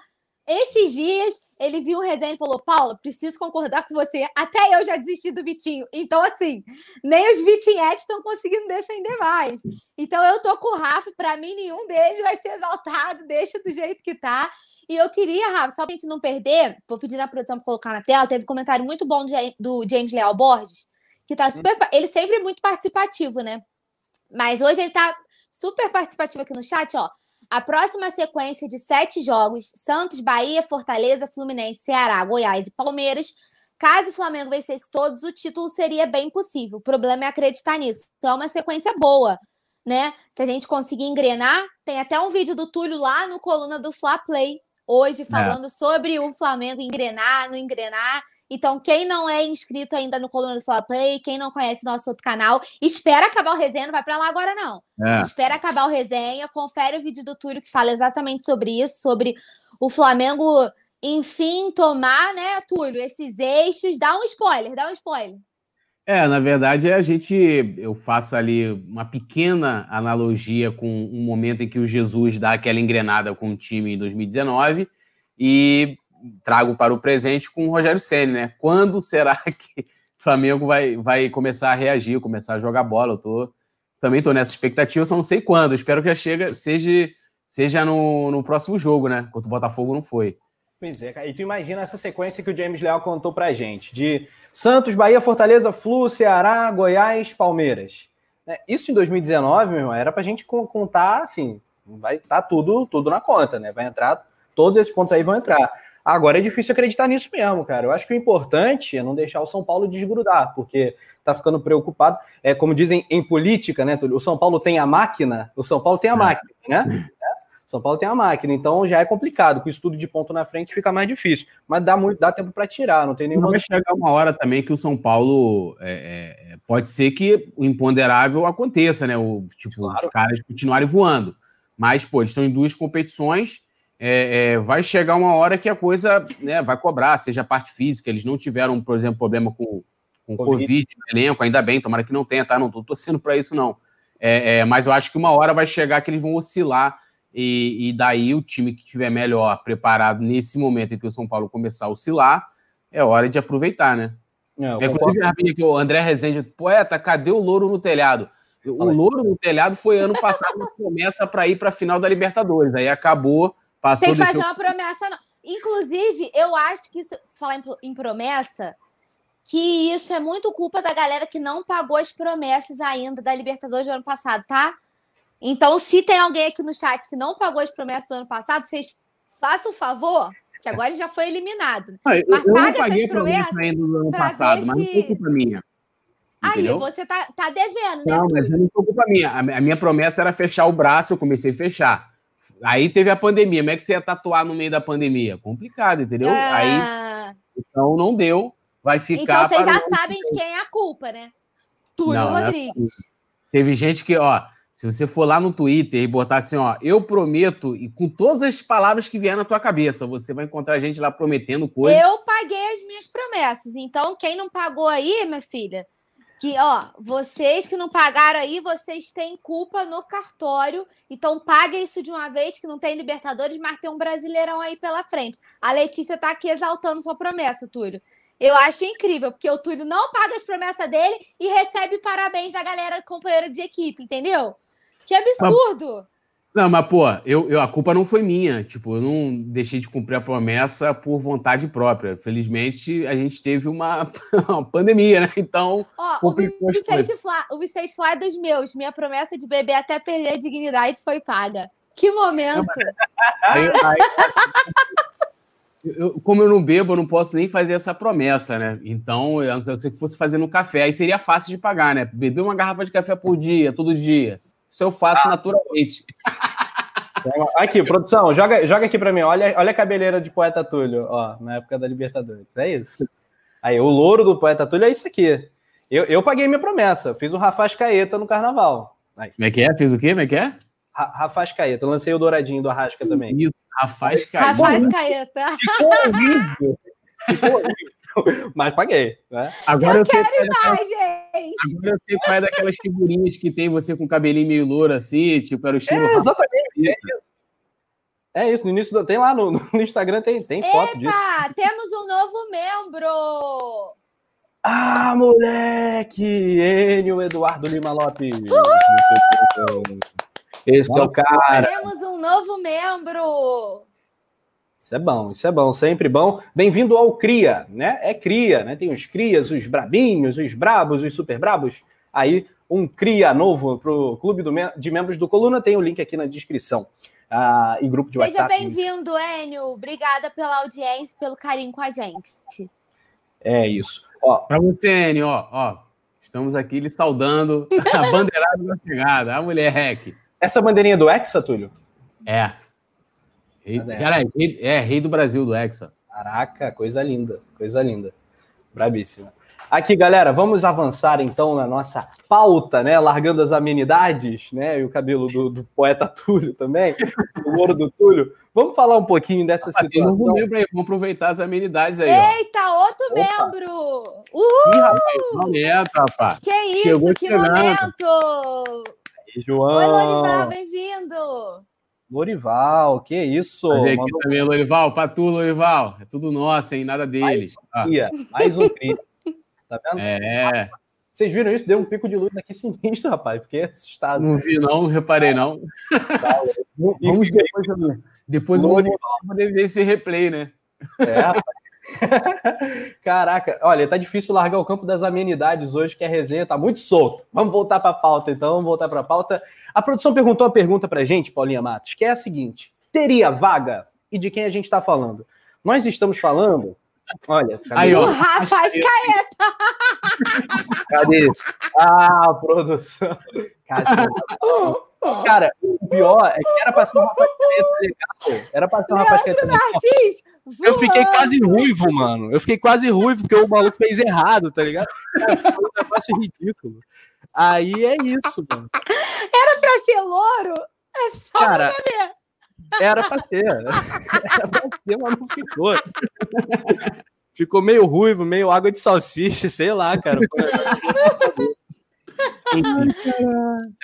Esses dias ele viu o resenha e falou: Paula, preciso concordar com você. Até eu já desisti do Vitinho. Então, assim, nem os Vitinhetes estão conseguindo defender mais. Então, eu tô com o Rafa, para mim, nenhum deles vai ser exaltado, deixa do jeito que tá. E eu queria, Rafa, só pra gente não perder, vou pedir na produção pra colocar na tela, teve um comentário muito bom do James Leal Borges, que tá super. Ele sempre é muito participativo, né? Mas hoje ele tá super participativo aqui no chat, ó. A próxima sequência de sete jogos: Santos, Bahia, Fortaleza, Fluminense, Ceará, Goiás e Palmeiras. Caso o Flamengo vencesse todos, o título seria bem possível. O problema é acreditar nisso. Então é uma sequência boa, né? Se a gente conseguir engrenar, tem até um vídeo do Túlio lá no coluna do Fla Play hoje é. falando é. sobre o Flamengo engrenar, não engrenar. Então, quem não é inscrito ainda no Coluna do Fla Play, quem não conhece nosso outro canal, espera acabar o resenha, não vai para lá agora não. É. Espera acabar o resenha, confere o vídeo do Túlio que fala exatamente sobre isso, sobre o Flamengo, enfim, tomar, né, Túlio, esses eixos. Dá um spoiler, dá um spoiler. É, na verdade, a gente eu faço ali uma pequena analogia com um momento em que o Jesus dá aquela engrenada com o time em 2019 e trago para o presente com o Rogério Senna, né? Quando será que o Flamengo vai, vai começar a reagir, começar a jogar bola? Eu tô, também estou nessa expectativa, só não sei quando. espero que já chega, seja, seja no, no próximo jogo, né? Enquanto o Botafogo não foi. Pois é, cara. E tu imagina essa sequência que o James Leal contou pra gente, de Santos, Bahia, Fortaleza, Flu, Ceará, Goiás, Palmeiras. É, isso em 2019, meu irmão, era pra gente contar, assim, vai estar tá tudo, tudo na conta, né? Vai entrar, todos esses pontos aí vão entrar. Agora é difícil acreditar nisso mesmo, cara. Eu acho que o importante é não deixar o São Paulo desgrudar, porque tá ficando preocupado. É como dizem em política, né? O São Paulo tem a máquina, o São Paulo tem a é. máquina, né? São Paulo tem a máquina, então já é complicado. Com o estudo de ponto na frente fica mais difícil. Mas dá muito, dá tempo para tirar, não tem nenhuma. Vai chegar uma hora também que o São Paulo é, é, pode ser que o imponderável aconteça, né? O, tipo, claro. os caras continuarem voando. Mas, pô, eles estão em duas competições. É, é, vai chegar uma hora que a coisa né, vai cobrar, seja a parte física. Eles não tiveram, por exemplo, problema com, com Covid. Covid no elenco, ainda bem, tomara que não tenha, tá? Não tô torcendo para isso, não. É, é, mas eu acho que uma hora vai chegar que eles vão oscilar e, e, daí o time que tiver melhor preparado nesse momento em que o São Paulo começar a oscilar, é hora de aproveitar, né? É, Inclusive, aqui, o André Rezende, poeta, cadê o louro no telhado? O louro no telhado foi ano passado uma promessa para ir para a final da Libertadores. Aí acabou, passou. Tem que fazer uma promessa. Não. Inclusive, eu acho que isso, falar em, em promessa, que isso é muito culpa da galera que não pagou as promessas ainda da Libertadores do ano passado, tá? Então, se tem alguém aqui no chat que não pagou as promessas do ano passado, vocês façam o favor, que agora ele já foi eliminado. Ah, eu, mas eu paga essas promessas ainda do ano passado, mas não foi culpa minha. Aí, você tá, tá devendo, né? Não, mas não foi culpa minha. A minha promessa era fechar o braço, eu comecei a fechar. Aí teve a pandemia. Como é que você ia tatuar no meio da pandemia? Complicado, entendeu? É... Aí, então não deu. Vai ficar. Então vocês já sabem de quem é a culpa, né? Túlio não, é Rodrigues. Teve gente que, ó, se você for lá no Twitter e botar assim, ó, eu prometo, e com todas as palavras que vier na tua cabeça, você vai encontrar gente lá prometendo coisas. Eu paguei as minhas promessas. Então, quem não pagou aí, minha filha, que, ó, vocês que não pagaram aí, vocês têm culpa no cartório. Então, pague isso de uma vez, que não tem Libertadores, mas tem um Brasileirão aí pela frente. A Letícia tá aqui exaltando sua promessa, Túlio. Eu acho incrível, porque o Túlio não paga as promessas dele e recebe parabéns da galera companheira de equipe, entendeu? Que absurdo! Não, mas, pô, eu, eu, a culpa não foi minha. Tipo, eu não deixei de cumprir a promessa por vontade própria. Felizmente, a gente teve uma, uma pandemia, né? Então. Ó, o, Vicente Flá, o Vicente Flá é dos meus. Minha promessa de beber até perder a dignidade foi paga. Que momento! Aí, aí, eu, como eu não bebo, eu não posso nem fazer essa promessa, né? Então, eu, se fosse fazer no café, aí seria fácil de pagar, né? Beber uma garrafa de café por dia, todo dia. Isso eu faço ah. naturalmente. Aqui, produção, joga, joga aqui para mim. Olha, olha a cabeleira de Poeta Túlio, ó, na época da Libertadores. É isso. Aí, o louro do Poeta Túlio é isso aqui. Eu, eu paguei minha promessa. Fiz o Rafaz Caeta no carnaval. Aí. Como é que é? Fiz o quê? Como é que é? Rafaz Caeta. Eu lancei o douradinho do Arrasca também. Isso, Rafaz Caeta. Rafaz Caeta. Ficou horrível. Ficou horrível. Mas paguei. Né? Agora eu, eu quero mais, daquelas... gente! Agora eu sei qual é daquelas figurinhas que tem você com cabelinho meio louro assim, tipo, era o estilo. É, exatamente. É isso. É isso, no início do... tem lá no, no Instagram, tem, tem foto Epa, disso. temos um novo membro! Ah, moleque! Enio Eduardo Lima Lopes. Uhul! Esse Nossa, é o cara. Temos um novo membro. Isso é bom, isso é bom, sempre bom. Bem-vindo ao Cria, né? É Cria, né? Tem os Crias, os brabinhos, os brabos, os super brabos. Aí, um Cria novo para o clube do, de membros do Coluna, tem o link aqui na descrição. Ah, e grupo de Seja WhatsApp. Seja bem-vindo, Enio. Obrigada pela audiência, pelo carinho com a gente. É isso. Para você, Enio, ó, ó, estamos aqui lhe saudando a bandeirada da chegada, a mulher REC. Essa bandeirinha do Hexa, Túlio? É. Rei, cara, é, é, rei do Brasil, do Hexa. Caraca, coisa linda, coisa linda. Brabíssima. Aqui, galera, vamos avançar então na nossa pauta, né? Largando as amenidades, né? E o cabelo do, do poeta Túlio também, o ouro do Túlio. Vamos falar um pouquinho dessa ah, situação. Um membro aí, vamos aproveitar as amenidades aí. Eita, ó. outro Opa. membro! Uhul! Ih, rapaz, momento, rapaz. Que isso, Chegou que chegando. momento! Aí, João! Oi, Lorival, bem-vindo! Lorival, que isso? Aqui Mandou... também, Lorival, pra tu, Lorival. É tudo nosso, hein? Nada deles. Mais cria, mais um. Tá vendo? É. Vocês viram isso? Deu um pico de luz aqui sinistro, rapaz. Fiquei assustado. Não vi, não, não reparei, não. Tá, Vamos depois, depois eu vou poder ver esse replay, né? É, rapaz. Caraca, olha, tá difícil largar o campo das amenidades hoje, que a resenha tá muito solta. Vamos voltar para a pauta, então, vamos voltar para a pauta. A produção perguntou uma pergunta para gente, Paulinha Matos, que é a seguinte: teria vaga? E de quem a gente está falando? Nós estamos falando. Olha, cadê Aí, ó. Rafa Caeta. Cadê isso? Ah, produção. Cara, o pior é que era pra ser um rapaz legal. Era pra ser um rapaz legal. Eu fiquei quase ruivo, mano. Eu fiquei quase ruivo porque o maluco fez errado, tá ligado? Cara, foi um negócio ridículo. Aí é isso, mano. Era pra ser louro? É só Cara, era pra ser. Era pra ser, mas não ficou. Ficou meio ruivo, meio água de salsicha, sei lá, cara.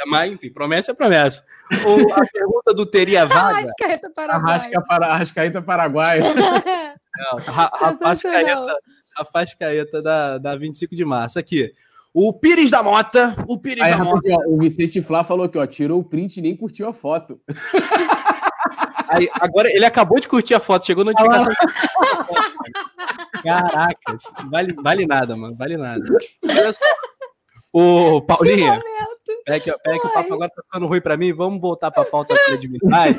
Mas, enfim, promessa é promessa. O, a pergunta do teria vaga. Arrascaeta Paraguai. Arrasca para, Arrascaeta Paraguai. Não, a, a, Fascaeta, da, da 25 de março. Aqui. O Pires da Mota. O Pires Aí, da Mota. o Vicente Flá falou que ó, tirou o print e nem curtiu a foto. Aí, agora ele acabou de curtir a foto, chegou notificação. Caraca, vale, vale nada, mano. Vale nada. Olha só. Ô, Paulinha, pera que, pera que o papo agora tá ficando ruim para mim. Vamos voltar para a pauta credibilidade.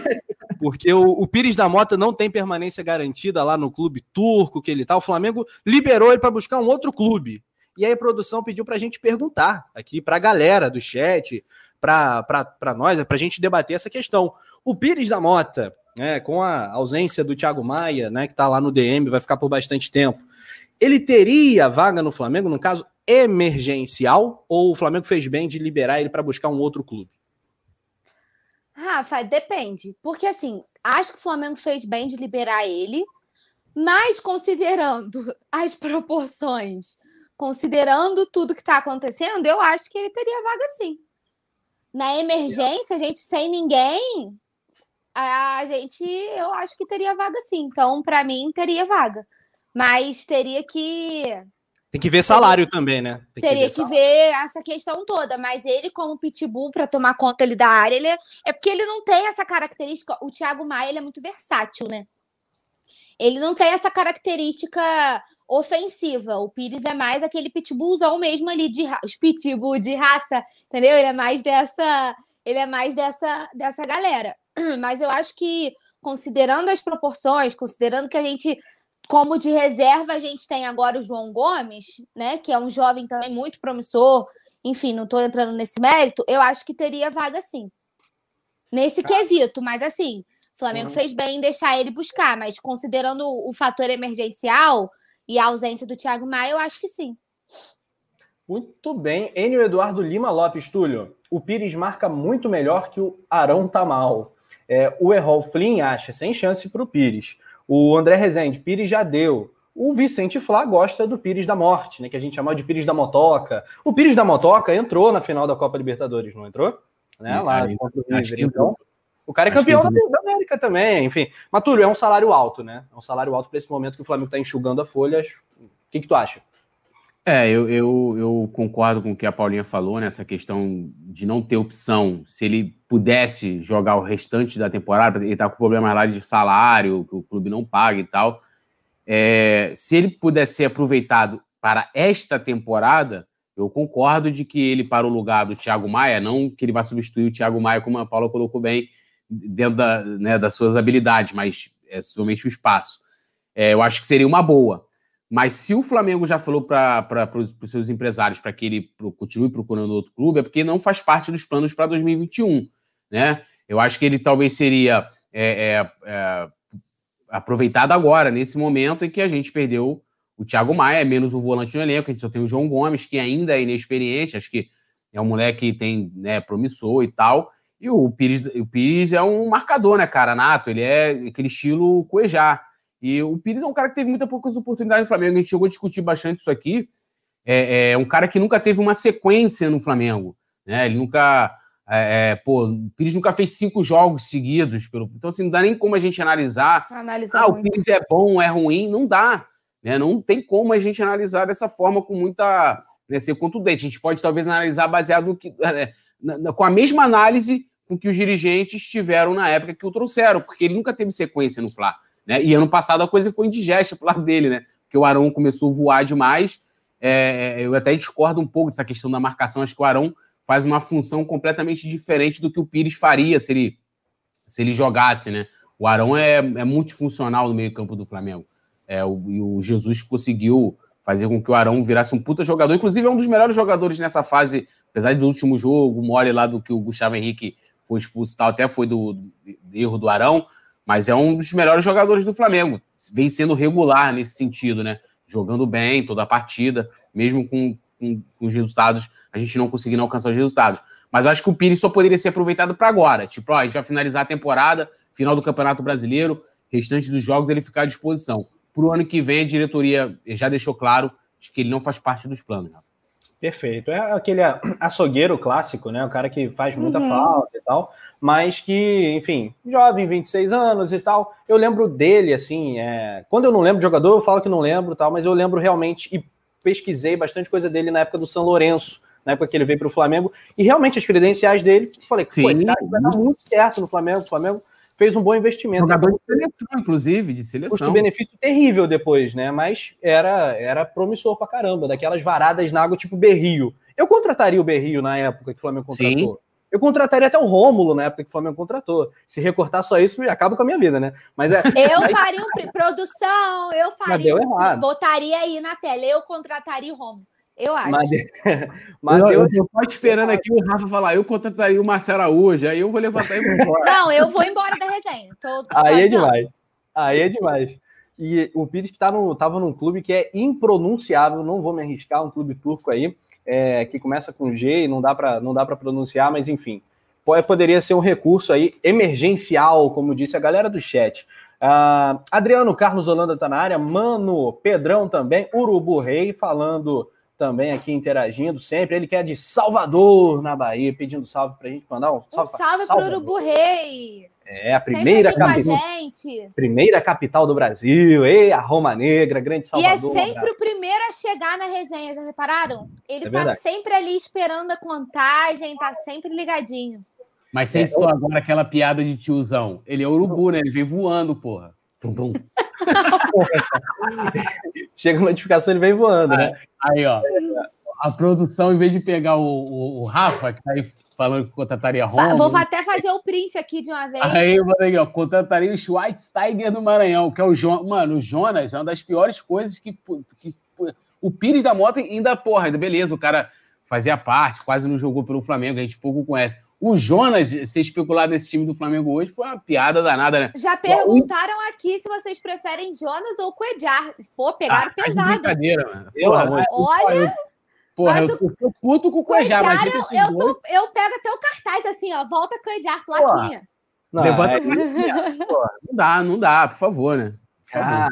Porque o, o, Pires da Mota não tem permanência garantida lá no clube turco que ele tá. O Flamengo liberou ele para buscar um outro clube. E aí a produção pediu para a gente perguntar aqui para a galera do chat, para nós, para a gente debater essa questão. O Pires da Mota, né, com a ausência do Thiago Maia, né, que está lá no DM, vai ficar por bastante tempo, ele teria vaga no Flamengo, no caso emergencial, ou o Flamengo fez bem de liberar ele para buscar um outro clube? Rafa, depende. Porque assim, acho que o Flamengo fez bem de liberar ele, mas considerando as proporções, considerando tudo que está acontecendo, eu acho que ele teria vaga sim. Na emergência, a gente sem ninguém, a gente, eu acho que teria vaga sim. Então, para mim, teria vaga. Mas teria que. Tem que ver salário também, né? Tem teria que ver, que ver, essa questão toda. Mas ele, como pitbull, para tomar conta ele da área, ele é... é porque ele não tem essa característica. O Thiago Maia ele é muito versátil, né? Ele não tem essa característica ofensiva. O Pires é mais aquele pitbullzão mesmo ali de os pitbull de raça, entendeu? Ele é mais dessa, ele é mais dessa dessa galera. Mas eu acho que considerando as proporções, considerando que a gente como de reserva a gente tem agora o João Gomes, né, que é um jovem também muito promissor. Enfim, não estou entrando nesse mérito, eu acho que teria vaga sim. Nesse quesito, mas assim, o Flamengo uhum. fez bem em deixar ele buscar, mas considerando o fator emergencial, e a ausência do Thiago Maia, eu acho que sim. Muito bem. Enio Eduardo Lima Lopes, Túlio. O Pires marca muito melhor que o Arão Tamal. É, o Errol Flynn acha sem chance para o Pires. O André Rezende, Pires já deu. O Vicente Flá gosta do Pires da Morte, né? Que a gente chama de Pires da Motoca. O Pires da Motoca entrou na final da Copa Libertadores, não entrou? Né? Lá contra o River. Então, o cara é campeão da América também, enfim. Mas, Túlio, é um salário alto, né? É um salário alto para esse momento que o Flamengo está enxugando a folhas. O que, que tu acha? É, eu, eu, eu, concordo com o que a Paulinha falou, nessa né? questão de não ter opção. Se ele pudesse jogar o restante da temporada, ele tá com problema lá de salário, que o clube não paga e tal. É, se ele pudesse ser aproveitado para esta temporada, eu concordo de que ele para o lugar do Thiago Maia, não que ele vai substituir o Thiago Maia, como a Paula colocou bem, dentro da, né, das suas habilidades, mas é somente o espaço. É, eu acho que seria uma boa. Mas se o Flamengo já falou para os seus empresários para que ele continue procurando outro clube, é porque não faz parte dos planos para 2021. Né? Eu acho que ele talvez seria é, é, é, aproveitado agora, nesse momento em que a gente perdeu o Thiago Maia, menos o volante no elenco, a gente só tem o João Gomes, que ainda é inexperiente, acho que é um moleque que tem né, promissor e tal. E o Pires, o Pires é um marcador, né, cara, nato. Ele é aquele estilo Cuejá. E o Pires é um cara que teve muitas poucas oportunidades no Flamengo. A gente chegou a discutir bastante isso aqui. É, é um cara que nunca teve uma sequência no Flamengo. Né? Ele nunca. É, é pô, o Pires nunca fez cinco jogos seguidos. Pelo... Então, assim, não dá nem como a gente analisar. Analisar ah, muito. o Pires é bom, é ruim. Não dá. Né? Não tem como a gente analisar dessa forma com muita. Né, ser contundente. A gente pode talvez analisar baseado no que. É, com a mesma análise com que os dirigentes tiveram na época que o trouxeram, porque ele nunca teve sequência no Fla. Né? E ano passado a coisa ficou indigesta pro lado dele, né? Porque o Arão começou a voar demais. É, eu até discordo um pouco dessa questão da marcação. Acho que o Arão faz uma função completamente diferente do que o Pires faria se ele, se ele jogasse, né? O Arão é, é multifuncional no meio-campo do Flamengo. É, o, e o Jesus conseguiu fazer com que o Arão virasse um puta jogador. Inclusive, é um dos melhores jogadores nessa fase, apesar do último jogo, mole lá do que o Gustavo Henrique foi expulso tal, até foi do, do erro do Arão, mas é um dos melhores jogadores do Flamengo. Vem sendo regular nesse sentido, né? Jogando bem toda a partida, mesmo com, com, com os resultados, a gente não conseguindo alcançar os resultados. Mas eu acho que o Pires só poderia ser aproveitado para agora. Tipo, ó, a gente vai finalizar a temporada, final do Campeonato Brasileiro, restante dos jogos ele ficar à disposição. Para o ano que vem, a diretoria já deixou claro de que ele não faz parte dos planos. Perfeito. É aquele açougueiro clássico, né? O cara que faz muita uhum. falta e tal, mas que, enfim, jovem, 26 anos e tal. Eu lembro dele, assim, é... quando eu não lembro de jogador, eu falo que não lembro tal, mas eu lembro realmente e pesquisei bastante coisa dele na época do São Lourenço, na época que ele veio para o Flamengo, e realmente as credenciais dele, falei, Sim. pô, esse cara vai dar muito certo no Flamengo, o Flamengo fez um bom investimento. Jogador de seleção, inclusive, de seleção. Custo-benefício terrível depois, né? Mas era, era promissor pra caramba, daquelas varadas na água tipo Berrio. Eu contrataria o Berrio na época que o Flamengo contratou. Sim. Eu contrataria até o Rômulo na época que o Flamengo contratou. Se recortar só isso, acaba com a minha vida, né? Mas é. Eu faria um produção, eu faria. Um, botaria aí na tela. Eu contrataria o Rômulo. Eu acho. Mas, mas eu, eu, eu tô esperando aqui o Rafa falar, eu contrataria o Marcelo Araújo, aí eu vou levantar e vou embora. Não, eu vou embora da resenha. Tô, tô aí é demais. Aí é demais. E o Pires estava tá no, num clube que é impronunciável, não vou me arriscar, um clube turco aí, é, que começa com G e não dá para pronunciar, mas enfim. Poderia ser um recurso aí emergencial, como disse a galera do chat. Uh, Adriano Carlos Holanda está na área, Mano Pedrão também, Urubu Rei falando também aqui interagindo sempre. Ele que é de Salvador, na Bahia, pedindo salve para a gente mandar um salve. Um salve para o Urubu Rei! É, a primeira capital. Primeira capital do Brasil, ei, a Roma Negra, grande Salvador. E é sempre o primeiro a chegar na resenha, já repararam? Ele é tá verdade. sempre ali esperando a contagem, tá sempre ligadinho. Mas sente é, só agora aquela piada de tiozão. Ele é urubu, né? Ele vem voando, porra. Tum, tum. Chega a notificação, ele vem voando, né? Aí, ó. A produção, em vez de pegar o, o, o Rafa, que tá aí falando que contrataria Roma. Vou até fazer o print aqui de uma vez. Aí, aí ó, contrataria o Schweitsteiger do Maranhão, que é o Jonas. Mano, o Jonas é uma das piores coisas que, que. o Pires da Moto ainda, porra, ainda beleza, o cara fazia parte, quase não jogou pelo Flamengo, a gente pouco conhece. O Jonas ser especulado nesse time do Flamengo hoje foi uma piada danada, né? Já perguntaram aqui se vocês preferem Jonas ou Coedjar. Pô, pegaram ah, pesado. Brincadeira, mano. Porra, Olha. Porra, eu, eu tô puto com o Coedjar. Coedjar eu, eu, tô, eu, pego até o cartaz assim, ó. Volta Coedjar, plaquinha. Não, Levanta é... Porra, não dá, não dá, por favor, né? Por favor.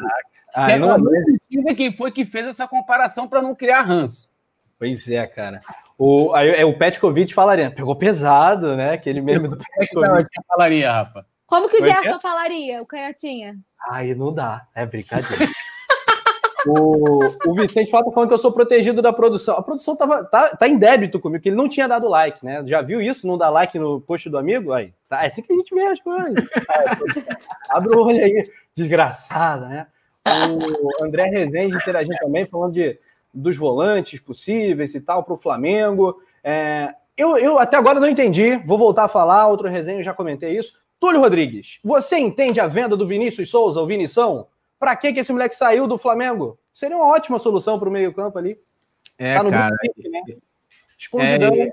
Ah, não, não... quem foi que fez essa comparação para não criar ranço. Pois é, cara. O, aí, é, o Petkovic falaria, pegou pesado, né? Aquele meme do Petkovic. falaria, Rafa. Como que o é Gerson é? falaria, o canhotinha? Aí não dá, é brincadeira. o, o Vicente fala falando que eu sou protegido da produção. A produção tava, tá, tá em débito comigo, que ele não tinha dado like, né? Já viu isso? Não dá like no post do amigo? Aí, tá, é assim que a gente vê as coisas. Abre o olho aí, desgraçada, né? O André Rezende interagindo também, falando de dos volantes possíveis e tal para o Flamengo. É, eu, eu até agora não entendi, vou voltar a falar, outro resenha, eu já comentei isso. Túlio Rodrigues, você entende a venda do Vinícius Souza, o Vinição? Para que, que esse moleque saiu do Flamengo? Seria uma ótima solução para o meio-campo ali. É, tá cara. Grupo, né? É,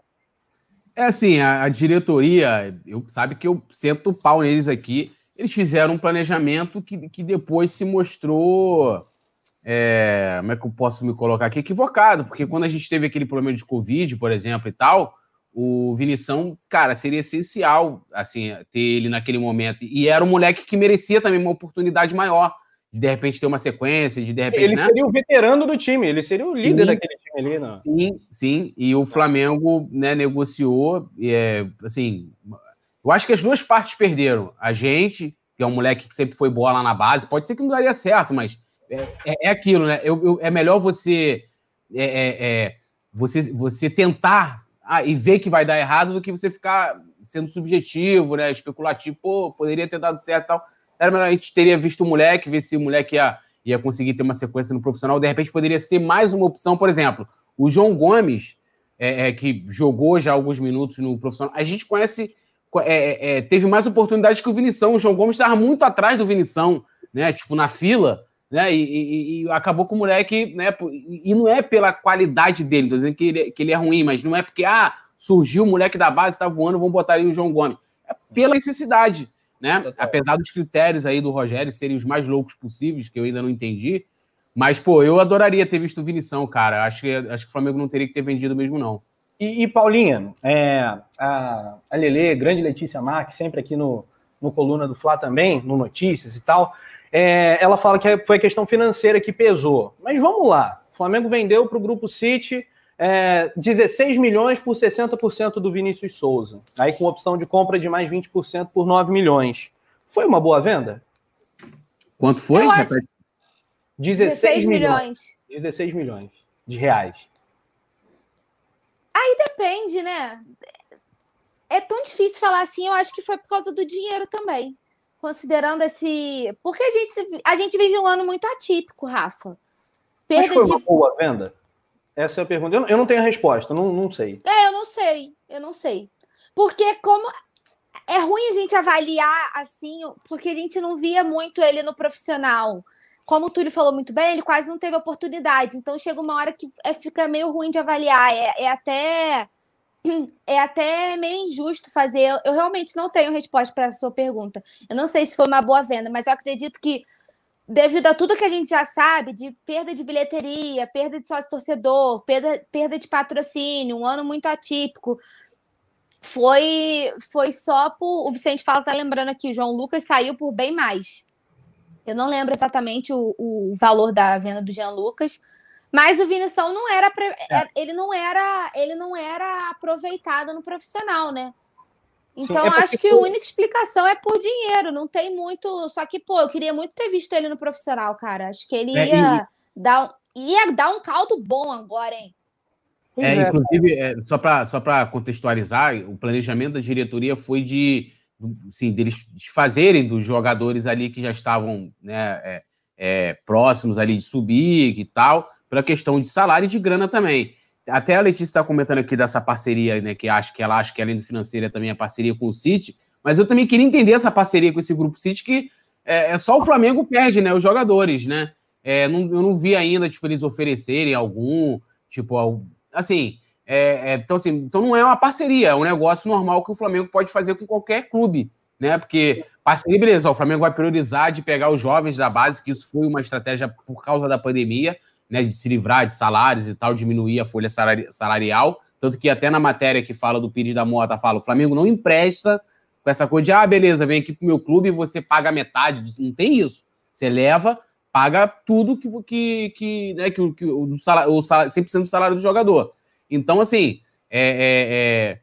é assim, a, a, diretoria, eu, sabe que eu sento o pau neles aqui. Eles fizeram um planejamento que, que depois se mostrou é, como é que eu posso me colocar aqui? Equivocado, porque quando a gente teve aquele problema de Covid, por exemplo, e tal, o Vinição, cara, seria essencial, assim, ter ele naquele momento. E era um moleque que merecia também uma oportunidade maior, de de repente ter uma sequência, de de repente. Ele né? seria o veterano do time, ele seria o líder sim, daquele time ali, não? Sim, sim. E o Flamengo, né, negociou, e é, assim, eu acho que as duas partes perderam. A gente, que é um moleque que sempre foi boa lá na base, pode ser que não daria certo, mas é, é, é aquilo, né? Eu, eu, é melhor você, é, é, é, você você tentar ah, e ver que vai dar errado do que você ficar sendo subjetivo, né? Especulativo, pô, poderia ter dado certo e tal. Era melhor a gente teria visto o moleque, ver se o moleque ia, ia conseguir ter uma sequência no profissional. De repente poderia ser mais uma opção, por exemplo, o João Gomes, é, que jogou já alguns minutos no profissional. A gente conhece, teve mais oportunidades que o Vinição. O João Gomes estava muito atrás do Vinição, né? Tipo, na fila né? E, e, e, acabou com o moleque, né? E não é pela qualidade dele, tô dizendo que ele, que ele é ruim, mas não é porque, ah, surgiu o moleque da base, tá voando, vamos botar aí o João Gomes. pela necessidade, né? Apesar dos critérios aí do Rogério serem os mais loucos possíveis, que eu ainda não entendi. Mas, pô, eu adoraria ter visto o Vinição, cara. Acho que, acho que o Flamengo não teria que ter vendido mesmo, não. E, e Paulinha, é, a, a Lele, grande Letícia Marques, sempre aqui no, no Coluna do Fla também, no Notícias e tal, é, ela fala que foi a questão financeira que pesou. Mas vamos lá. O Flamengo vendeu para o Grupo City é, 16 milhões por 60% do Vinícius Souza. Aí com opção de compra de mais 20% por 9 milhões. Foi uma boa venda? Quanto foi? Eu acho... 16, 16 milhões. milhões. 16 milhões de reais. Aí depende, né? É tão difícil falar assim, eu acho que foi por causa do dinheiro também. Considerando esse. Porque a gente, a gente vive um ano muito atípico, Rafa. Perda Mas foi de... uma boa venda? Essa é a pergunta. Eu não, eu não tenho a resposta, não, não sei. É, eu não sei, eu não sei. Porque como é ruim a gente avaliar assim, porque a gente não via muito ele no profissional. Como o Túlio falou muito bem, ele quase não teve oportunidade. Então chega uma hora que é, fica meio ruim de avaliar. É, é até é até meio injusto fazer. Eu realmente não tenho resposta para a sua pergunta. Eu não sei se foi uma boa venda, mas eu acredito que devido a tudo que a gente já sabe de perda de bilheteria, perda de sócio torcedor, perda, perda de patrocínio, um ano muito atípico, foi foi só por. O Vicente fala, tá lembrando aqui, João Lucas saiu por bem mais. Eu não lembro exatamente o, o valor da venda do Jean Lucas, mas o Vinição não era, é. ele não era, ele não era aproveitado no profissional, né? Então, Sim, é acho que a única explicação é por dinheiro, não tem muito. Só que, pô, eu queria muito ter visto ele no profissional, cara. Acho que ele ia, é, e... dar, ia dar um caldo bom agora, hein? É, é, inclusive, é, só para só contextualizar, o planejamento da diretoria foi de sim, deles fazerem dos jogadores ali que já estavam né, é, é, próximos ali de subir e tal, pela questão de salário e de grana também. Até a Letícia está comentando aqui dessa parceria, né? Que acho que ela acha que além do financeiro é também a parceria com o City. Mas eu também queria entender essa parceria com esse grupo City, que é, é só o Flamengo perde, né? Os jogadores, né? É, não, eu não vi ainda, tipo, eles oferecerem algum, tipo, assim. É, é, então, assim, então não é uma parceria, é um negócio normal que o Flamengo pode fazer com qualquer clube, né? Porque parceria, beleza, o Flamengo vai priorizar de pegar os jovens da base, que isso foi uma estratégia por causa da pandemia, né, de se livrar de salários e tal, diminuir a folha salarial. Tanto que até na matéria que fala do Pires da Mota, fala: o Flamengo não empresta com essa coisa de, ah, beleza, vem aqui pro meu clube e você paga metade. Não tem isso. Você leva, paga tudo que, que, que, né, que, que o, o salário, 100% do salário do jogador. Então, assim, é, é, é,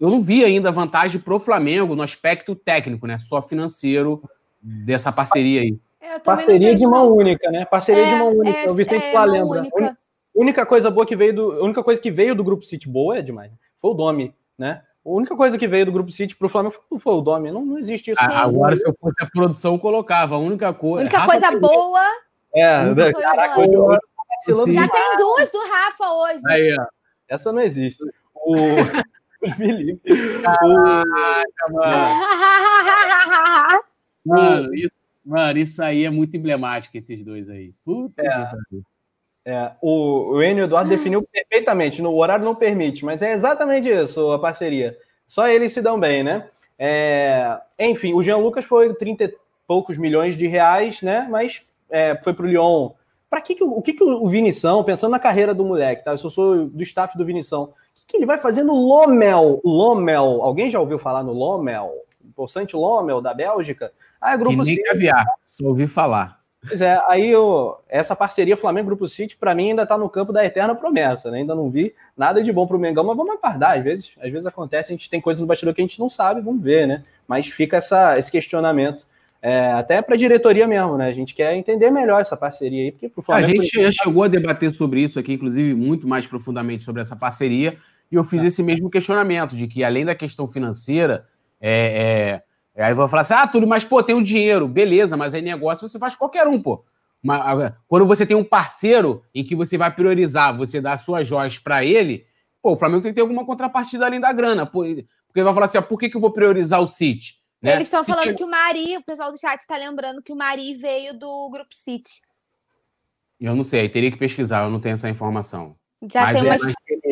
eu não vi ainda vantagem pro Flamengo no aspecto técnico, né? Só financeiro dessa parceria aí. Parceria de mão única, né? Parceria é, de mão única. É, o Vicente é, lembra. Única. única coisa boa que veio do. A única coisa que veio do Grupo City boa é demais. Foi o Domi, né? A única coisa que veio do Grupo City pro Flamengo foi, foi o Domi. Não, não existe isso. Ah, agora, se eu fosse a produção, colocava. A única coisa. A única Rafa coisa boa. É, né? caraca, eu, eu, Já tem duas do Rafa hoje. Aí, ó. Essa não existe. O. Felipe. Caraca, mano. mano, isso Mano, isso aí é muito emblemático, esses dois aí. Puta é. É, o, o Enio Eduardo definiu perfeitamente, no horário não permite, mas é exatamente isso, a parceria. Só eles se dão bem, né? É, enfim, o Jean Lucas foi 30 e poucos milhões de reais, né? Mas é, foi para o Lyon. Para que, que, o que, que o Vinição, pensando na carreira do moleque, tá? Eu sou do staff do Vinição. O que, que ele vai fazer no Lomel? Lomel. Alguém já ouviu falar no Lomel? O Lomel da Bélgica? Ah, Grupo City. caviar, só ouvi falar. Pois é, aí eu, essa parceria Flamengo-Grupo City, para mim, ainda está no campo da eterna promessa, né? Ainda não vi nada de bom para o Mengão, mas vamos aguardar. Às vezes, às vezes acontece, a gente tem coisas no bastidor que a gente não sabe, vamos ver, né? Mas fica essa, esse questionamento. É, até para a diretoria mesmo, né? A gente quer entender melhor essa parceria aí, porque pro Flamengo. A gente já chegou a debater sobre isso aqui, inclusive, muito mais profundamente sobre essa parceria, e eu fiz é. esse mesmo questionamento, de que além da questão financeira, é, é Aí vou falar assim: ah, tudo, mas pô, tem o dinheiro. Beleza, mas aí negócio você faz qualquer um, pô. Mas, quando você tem um parceiro em que você vai priorizar, você dá suas joias para ele, pô, o Flamengo tem que ter alguma contrapartida além da grana. Pô, porque vai falar assim: ah, por que, que eu vou priorizar o City? Né? Eles estão falando que o Mari, o pessoal do chat está lembrando que o Mari veio do Grupo City. Eu não sei, aí teria que pesquisar, eu não tenho essa informação. Já Mas tem é, umas.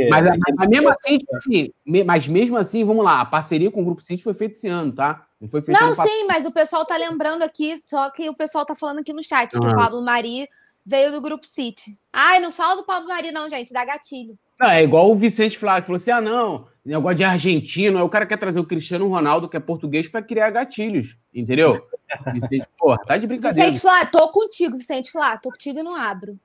Mas, mas, mas mesmo assim, tipo assim, mas mesmo assim, vamos lá, a parceria com o Grupo City foi feita esse ano, tá? Não foi feita Não, passado. sim, mas o pessoal tá lembrando aqui, só que o pessoal tá falando aqui no chat que Ah. o Pablo Mari veio do Grupo City. Ai, não fala do Pablo Mari, não, gente, dá gatilho. Não, é igual o Vicente Flávio, que falou assim: ah, não, negócio de argentino, aí o cara quer trazer o Cristiano Ronaldo, que é português, pra criar gatilhos, entendeu? Vicente, porra, tá de brincadeira. Vicente Flá, tô contigo, Vicente Flá, tô contigo e não abro.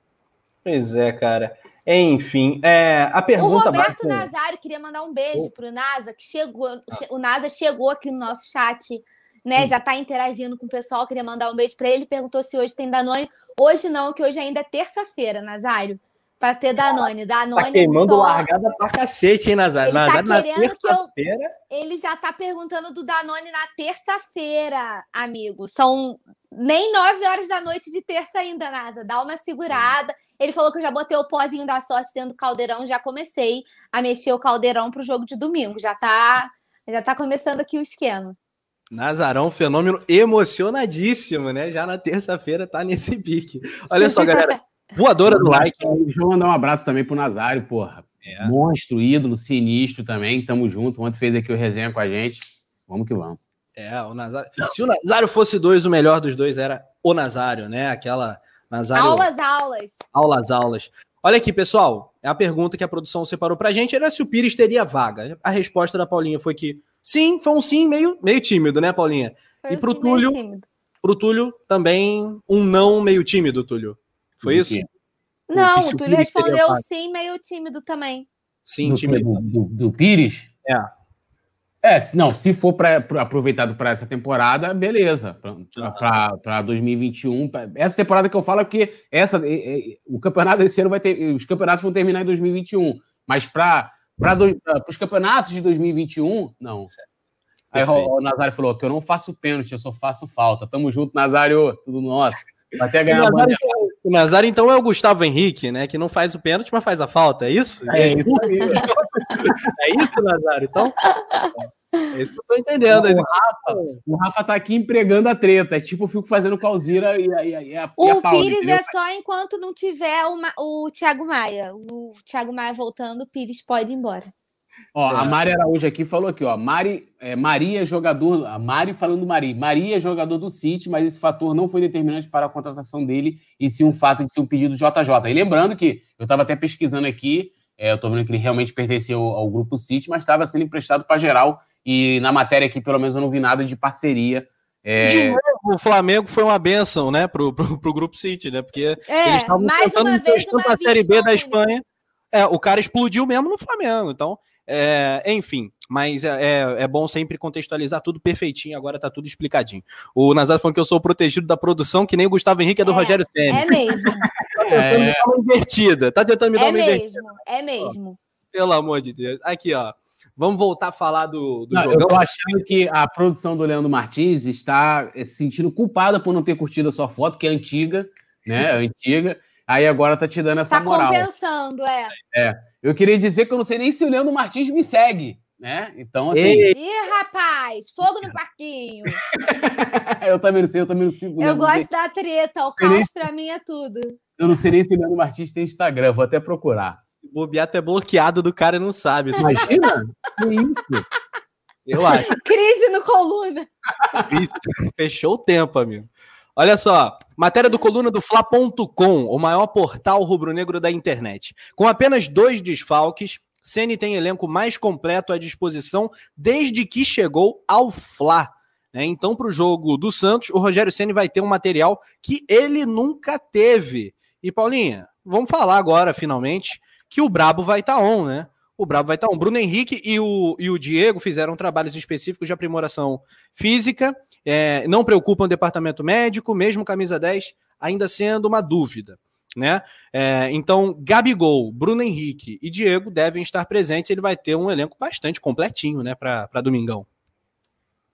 Pois é, cara. Enfim, é, a O pergunta Roberto bacana- Nazário queria mandar um beijo pro NASA, que chegou, che- o NASA chegou aqui no nosso chat, né? Já tá interagindo com o pessoal, queria mandar um beijo pra ele, perguntou se hoje tem Danone. Hoje não, que hoje ainda é terça-feira, Nazário, pra ter Danone. Danone Tá queimando só... largada pra cacete, hein, Nazário? Ele tá Nazário na querendo que eu-. Ele já tá perguntando do Danone na terça-feira, amigo. São nem nove horas da noite de terça ainda, Nasa. Dá uma segurada. Ele falou que eu já botei o pozinho da sorte dentro do caldeirão, já comecei a mexer o caldeirão pro jogo de domingo. Já tá, já tá começando aqui o esquema. Nazarão, fenômeno emocionadíssimo, né? Já na terça-feira tá nesse pique. Olha só, galera. Voadora do like. Deixa eu mandar um abraço também pro Nazário, porra. É. Monstro, ídolo, sinistro também. Tamo junto. Ontem fez aqui o resenha com a gente. Vamos que vamos. É, o Nazário. Se o Nazário fosse dois, o melhor dos dois era o Nazário, né? Aquela Nazário. Aulas, aulas. Aulas, aulas. Olha aqui, pessoal. A pergunta que a produção separou pra gente era se o Pires teria vaga. A resposta da Paulinha foi que sim, foi um sim meio, meio tímido, né, Paulinha? Foi E pro meio Túlio? Pro Túlio também um não meio tímido, Túlio. Foi isso? Não, o o Túlio respondeu sim, meio tímido também. Sim, Do, tímido. do, do, do Pires? É. É, não, se for pra, pra- aproveitado para essa temporada, beleza. Para 2021. pra- Essa temporada que eu falo é porque essa, é- é- o campeonato desse ano vai ter. Os campeonatos vão terminar em 2021. Mas para os campeonatos de 2021, não. Aí Perfeito. o, o Nazário falou que eu não faço pênalti, eu só faço falta. Tamo junto, Nazário. Tudo nosso. Vai até O ganhar a Nazário, bandeira. então- o Nazário, então, é o Gustavo Henrique, né? Que não faz o pênalti, mas faz a falta, é isso? É isso aí. É isso, Nazário? Então, é isso que eu tô entendendo. O Rafa, o Rafa tá aqui empregando a treta. É tipo, eu fico fazendo com a Alzira e a, e a, a, e a O Paula, Pires entendeu? é só enquanto não tiver o, Ma- o Thiago Maia. O Thiago Maia voltando, o Pires pode ir embora. Ó, É. a Mari Araújo aqui falou aqui, ó. Mari, é, Maria é jogador. A Mari falando do Mari. Maria é jogador do City, mas esse fator não foi determinante para a contratação dele, e sim o fato de ser um pedido JJ. E lembrando que eu estava até pesquisando aqui, é, eu tô vendo que ele realmente pertenceu ao, ao grupo City, mas estava sendo emprestado para geral. E na matéria aqui, pelo menos, eu não vi nada de parceria. É, De novo, o Flamengo foi uma benção, né, pro, pro, pro Grupo City, né? Porque É, eles estavam mais tentando uma vez, emprestando uma a Série B da. Espanha. É, o cara explodiu mesmo no Flamengo. Então, é, enfim, mas é, é- é bom sempre contextualizar tudo perfeitinho. Agora tá tudo explicadinho. O Nazário falou que eu sou o protegido da produção, que nem o Gustavo Henrique é do É, Rogério Senna. É mesmo, Tá tentando me dar uma invertida. Tá tentando me dar é uma invertida. mesmo, é mesmo. Pelo amor de Deus. Aqui, ó. Vamos voltar a falar do, do Não, eu jogão. tô achando que a produção do Leandro Martins está eh, se sentindo culpada por não ter curtido a sua foto, que é antiga, né? É antiga. Aí agora tá te dando essa Tá moral. compensando, é. Eu queria dizer que eu não sei nem se o Leandro Martins me segue, né? Então, assim, Ei, Ih, rapaz, fogo no parquinho. eu também não sei, eu também não sigo. o Eu gosto da treta, o Eu nem- caos pra mim é tudo. Eu não sei nem se o Leandro Martins tem Instagram, vou até procurar. O Bobeato é bloqueado do cara e não sabe. Imagina? que isso? Eu acho. Crise no coluna. Isso. Fechou o tempo, amigo. Olha só, matéria do coluna do Fla.com, o maior portal rubro-negro da internet. Com apenas dois desfalques, Ceni tem elenco mais completo à disposição desde que chegou ao Fla. né? Então, para o jogo do Santos, o Rogério Ceni vai ter um material que ele nunca teve. E Paulinha, vamos falar agora, finalmente, que o Brabo vai estar on, né? O Brabo vai estar on. Bruno Henrique e o, e o Diego fizeram trabalhos específicos de aprimoração física é, não preocupam o departamento médico, mesmo camisa 10 ainda sendo uma dúvida. Né? É, então, Gabigol, Bruno Henrique e Diego devem estar presentes. Ele vai ter um elenco bastante completinho né, para Domingão.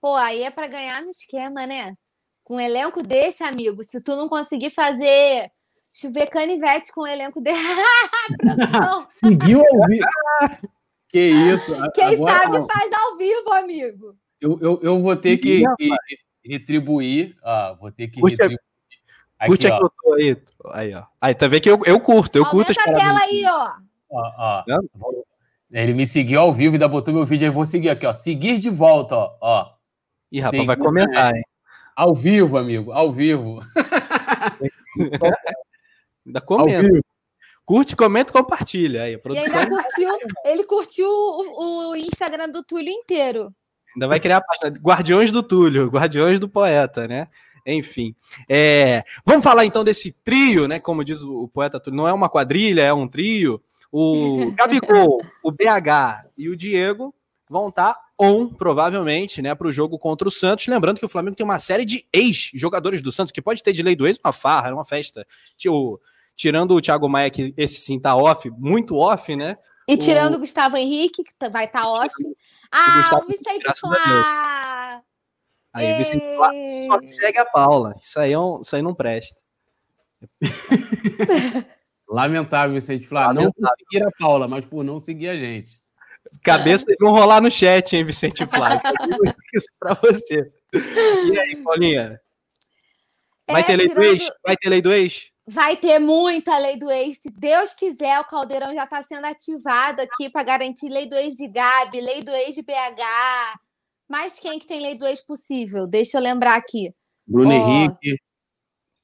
Pô, aí é pra ganhar no esquema, né? Com um elenco desse, amigo, se tu não conseguir fazer chover canivete com um elenco. Produção, Seguiu ouvir. que isso? Quem Agora, sabe faz ao vivo, amigo. Eu, eu, eu vou ter que, que retribuir. Ó, vou ter que Curte retribuir. Curte Aqui, a que ó. eu tô aí. Aí, ó. Aí, tá vendo que eu, eu curto, eu curto Aumenta as a tela aí, ó. ó, ó. Ele me seguiu ao vivo e ainda botou meu vídeo aí. Vou seguir aqui, ó. Seguir de volta, ó. ó. Ih, rapaz, vai comentar, hein? Ao vivo, amigo, ao vivo. ainda comenta. Curte, comenta e compartilha. Aí, a produção... E ainda curtiu, ele curtiu o, o Instagram do Túlio inteiro. Ainda vai criar a página Guardiões do Túlio, Guardiões do Poeta, né? Enfim. É, vamos falar então desse trio, né? Como diz o poeta Túlio, não é uma quadrilha, é um trio. O Gabigol, o BH e o Diego vão estar on, provavelmente, né, para o jogo contra o Santos. Lembrando que o Flamengo tem uma série de ex-jogadores do Santos, que pode ter de lei do ex uma farra, uma festa. Tipo, tirando o Thiago Maia, que esse sim tá off, muito off, né? E tirando o, Gustavo Henrique, que tá, vai estar tá off. Ah, o, Gustavo, o Vicente Flá! Aí o Vicente Flá só segue a Paula. Isso aí, é um, isso aí não presta. Lamentável, Vicente Flá. Lamentável. Não seguir a Paula, mas por não seguir a gente. Cabeças vão rolar no chat, hein, Vicente Flá? Isso pra você. E aí, Paulinha? Vai é, ter lei tirando... do ex? Vai ter lei do ex? Vai ter muita lei do ex. Se Deus quiser, o Caldeirão já está sendo ativado aqui para garantir lei do ex de Gabi, lei do ex de BH. Mas quem que tem lei do ex possível? Deixa eu lembrar aqui. Bruno oh, Henrique.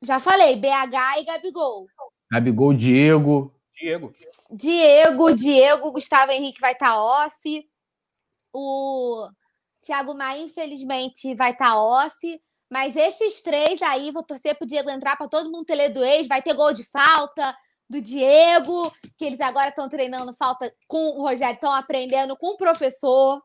Já falei, BH e Gabigol. Gabigol, Diego. Diego. Diego, Diego, Gustavo Henrique vai estar tá off. O Thiago Maia, infelizmente, vai estar tá off. Mas esses três aí, vou torcer pro Diego entrar para todo mundo ter do ex. Vai ter gol de falta do Diego, que eles agora estão treinando falta com o Rogério, estão aprendendo com o professor.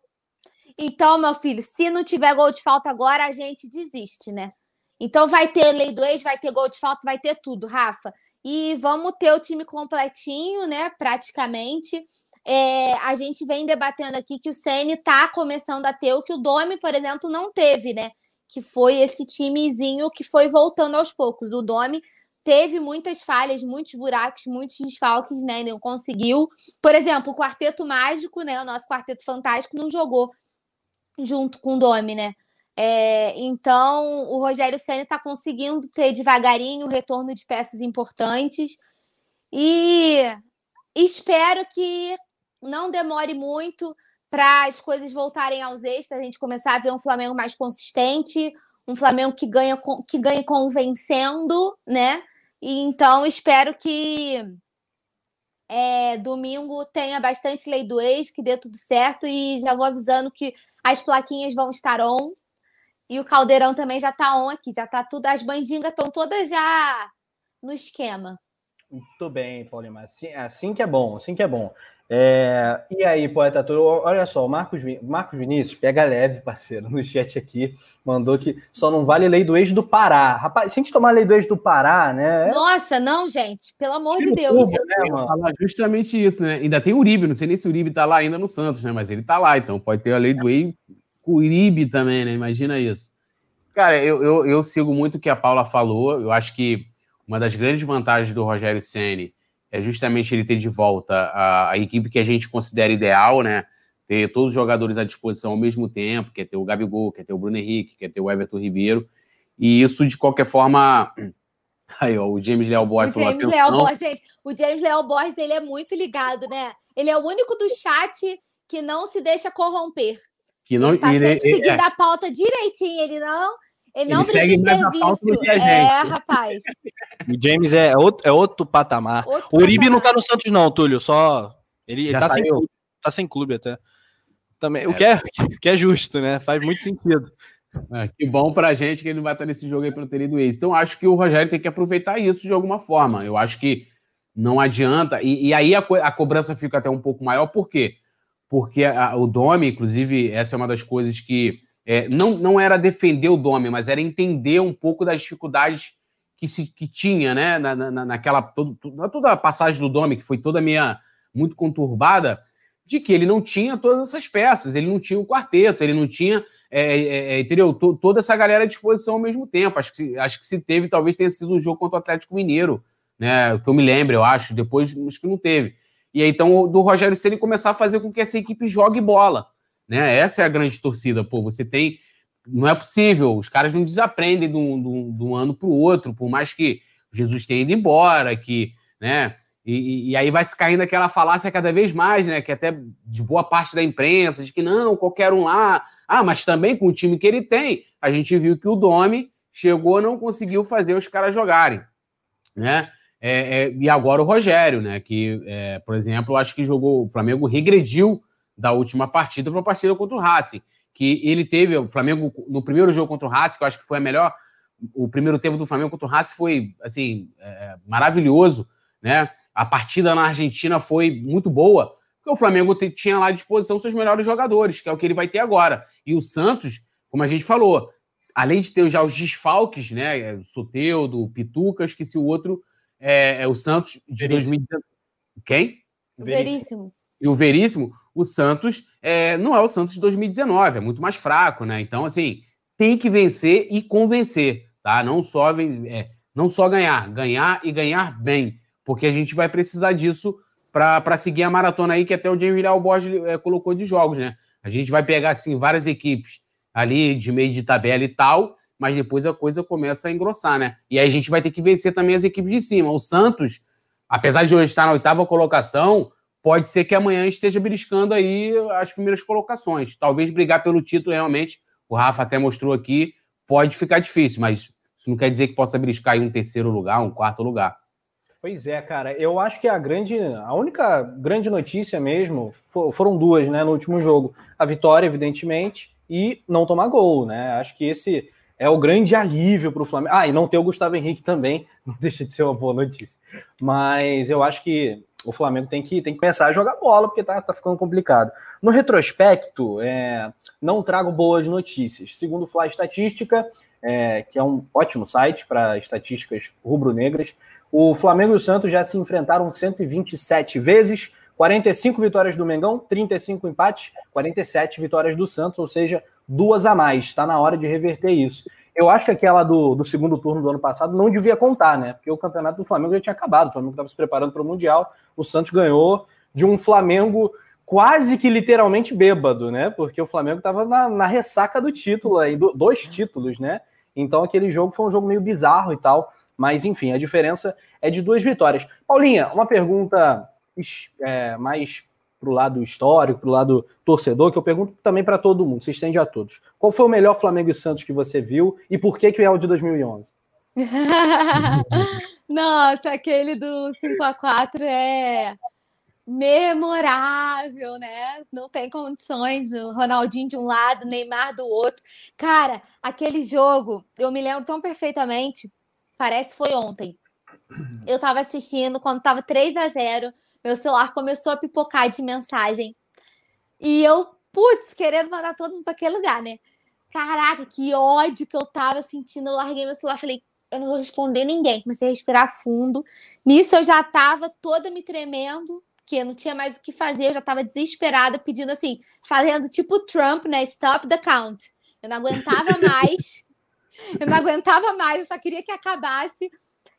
Então, meu filho, se não tiver gol de falta agora, a gente desiste, né? Então vai ter lei do ex, vai ter gol de falta, vai ter tudo, Rafa. E vamos ter o time completinho, né? Praticamente. É, a gente vem debatendo aqui que o CN tá começando a ter o que o Domi, por exemplo, não teve, né? Que foi esse timezinho que foi voltando aos poucos. O Domi teve muitas falhas, muitos buracos, muitos desfalques, né? Não conseguiu. Por exemplo, o Quarteto Mágico, né? O nosso Quarteto Fantástico não jogou junto com o Domi, né? É, então, o Rogério Senna está conseguindo ter devagarinho o retorno de peças importantes e espero que não demore muito para as coisas voltarem aos extras, a gente começar a ver um Flamengo mais consistente, um Flamengo que ganha que ganhe convencendo, né? E então espero que é, domingo tenha bastante lei do ex, que dê tudo certo e já vou avisando que as plaquinhas vão estar on e o caldeirão também já está on aqui, já está tudo, as bandingas estão todas já no esquema. Muito bem, Paulinho, assim, assim que é bom, assim que é bom. É, e aí, poeta Toro, olha só, o Marcos, Marcos Vinícius, pega leve, parceiro, no chat aqui, mandou que só não vale lei do eixo do Pará. Rapaz, se a gente tomar a lei do eixo do Pará, né? Nossa, não, gente, pelo amor de Deus. Cuba, né, mano? justamente isso, né? Ainda tem o Uribe, não sei nem se o Uribe tá lá ainda no Santos, né? Mas ele tá lá, então pode ter a lei do eixo com Uribe também, né? Imagina isso. Cara, eu, eu, eu sigo muito o que a Paula falou, eu acho que uma das grandes vantagens do Rogério Ceni é justamente ele ter de volta a, a, equipe que a gente considera ideal, né? Ter todos os jogadores à disposição ao mesmo tempo, quer ter o Gabigol, quer ter o Bruno Henrique, quer ter o Everton Ribeiro. E isso, de qualquer forma. Aí, ó, o James Leal Borges. O James Leal Borges, gente, o James Leal Borges, ele é muito ligado, né? Ele é o único do chat que não se deixa corromper. Que não, ele tá ele, sempre ele, seguindo é. a pauta direitinho, ele não ele não ele segue mais serviço. A é, rapaz. O James é outro, é outro patamar. Outro o Uribe patamar. não tá no Santos, não, Túlio. Só. Ele, ele tá, sem clube, tá sem clube até. Também, é. O que é, que é justo, né? Faz muito sentido. É, que bom pra gente que ele não vai estar nesse jogo aí pelo ter do ex. Então, acho que o Rogério tem que aproveitar isso de alguma forma. Eu acho que não adianta. E, e aí a, co a, cobrança fica até um pouco maior, por quê? Porque a, o Domi, inclusive, essa é uma das coisas que é, não, não era defender o Dome, mas era entender um pouco das dificuldades que se que tinha, né? Na, na, naquela todo, toda a passagem do Dome, que foi toda minha muito conturbada, de que ele não tinha todas essas peças, ele não tinha o quarteto, ele não tinha é, é, é entendeu? toda essa galera à disposição ao mesmo tempo. Acho que, acho que se teve, talvez tenha sido um jogo contra o Atlético Mineiro, né? Que eu me lembro, eu acho. Depois, acho que não teve. E aí, então, do Rogério Ceni começar a fazer com que essa equipe jogue bola. Né? Essa é a grande torcida. Pô, você tem. Não é possível, os caras não desaprendem de um, de um, de um ano para o outro, por mais que Jesus tenha ido embora, que, né, E, e, aí vai se caindo aquela falácia cada vez mais, né? Que até de boa parte da imprensa, de que não, qualquer um lá. Ah, mas também com o time que ele tem, a gente viu que o Domi chegou não conseguiu fazer os caras jogarem, né? É, é, e agora o Rogério, né? Que, é, por exemplo, acho que jogou. O Flamengo regrediu da última partida para a partida contra o Racing. Que ele teve, o Flamengo, no primeiro jogo contra o Racing, que eu acho que foi a melhor. O primeiro tempo do Flamengo contra o Racing foi, assim, é, maravilhoso, né? A partida na Argentina foi muito boa, porque o Flamengo tinha lá à disposição seus melhores jogadores, que é o que ele vai ter agora. E o Santos, como a gente falou, além de ter já os desfalques, né? Soteudo, Pitucas, que se o outro é, é o Santos de 2019. Quem? Veríssimo. E o Veríssimo, o Santos é, não é o Santos de 2019, é muito mais fraco, né? Então, assim, tem que vencer e convencer, tá? Não só, é, não só ganhar, ganhar e ganhar bem, porque a gente vai precisar disso para seguir a maratona aí que até o Viral Borges é, colocou de jogos, né? A gente vai pegar, assim, várias equipes ali de meio de tabela e tal, mas depois a coisa começa a engrossar, né? E aí a gente vai ter que vencer também as equipes de cima. O Santos, apesar de hoje estar na oitava colocação, pode ser que amanhã esteja beliscando aí as primeiras colocações. Talvez brigar pelo título realmente, o Rafa até mostrou aqui, pode ficar difícil, mas isso não quer dizer que possa beliscar em um terceiro lugar, um quarto lugar. Pois é, cara. Eu acho que a grande, a única grande notícia mesmo foram duas, né, no último jogo. A vitória, evidentemente, e não tomar gol, né? Acho que esse é o grande alívio para o Flamengo. Ah, e não ter o Gustavo Henrique também, não deixa de ser uma boa notícia. Mas eu acho que o Flamengo tem que, tem que começar a jogar bola, porque tá, tá ficando complicado. No retrospecto, é, não trago boas notícias. Segundo o Fly Estatística, é, que é um ótimo site para estatísticas rubro-negras, o Flamengo e o Santos já se enfrentaram 127 vezes, 45 vitórias do Mengão, 35 empates, 47 vitórias do Santos, ou seja, duas a mais. Está na hora de reverter isso. Eu acho que aquela do, do segundo turno do ano passado não devia contar, né? Porque o campeonato do Flamengo já tinha acabado, o Flamengo estava se preparando para o Mundial, o Santos ganhou de um Flamengo quase que literalmente bêbado, né? Porque o Flamengo estava na, na, ressaca do título aí, do, dois títulos, né? Então aquele jogo foi um jogo meio bizarro e tal, mas enfim, a diferença é de duas vitórias. Paulinha, uma pergunta é, mais para o lado histórico, para o lado torcedor, que eu pergunto também para todo mundo, se estende a todos. Qual foi o melhor Flamengo e Santos que você viu e por que, que é o de 2011? Nossa, aquele do 5 a 4 é memorável, né? Não tem condições, o Ronaldinho de um lado, Neymar do outro. Cara, aquele jogo, eu me lembro tão perfeitamente, parece que foi ontem. Eu tava assistindo quando tava 3 a 0 meu celular começou a pipocar de mensagem. E eu, putz, querendo mandar todo mundo para aquele lugar, né? Caraca, que ódio que eu tava sentindo. Eu larguei meu celular, falei, eu não vou responder ninguém. Comecei a respirar fundo. Nisso eu já tava toda me tremendo, que eu não tinha mais o que fazer, eu já tava desesperada, pedindo assim, fazendo tipo Trump, né? Stop the count. Eu não aguentava mais. eu não aguentava mais, eu só queria que acabasse.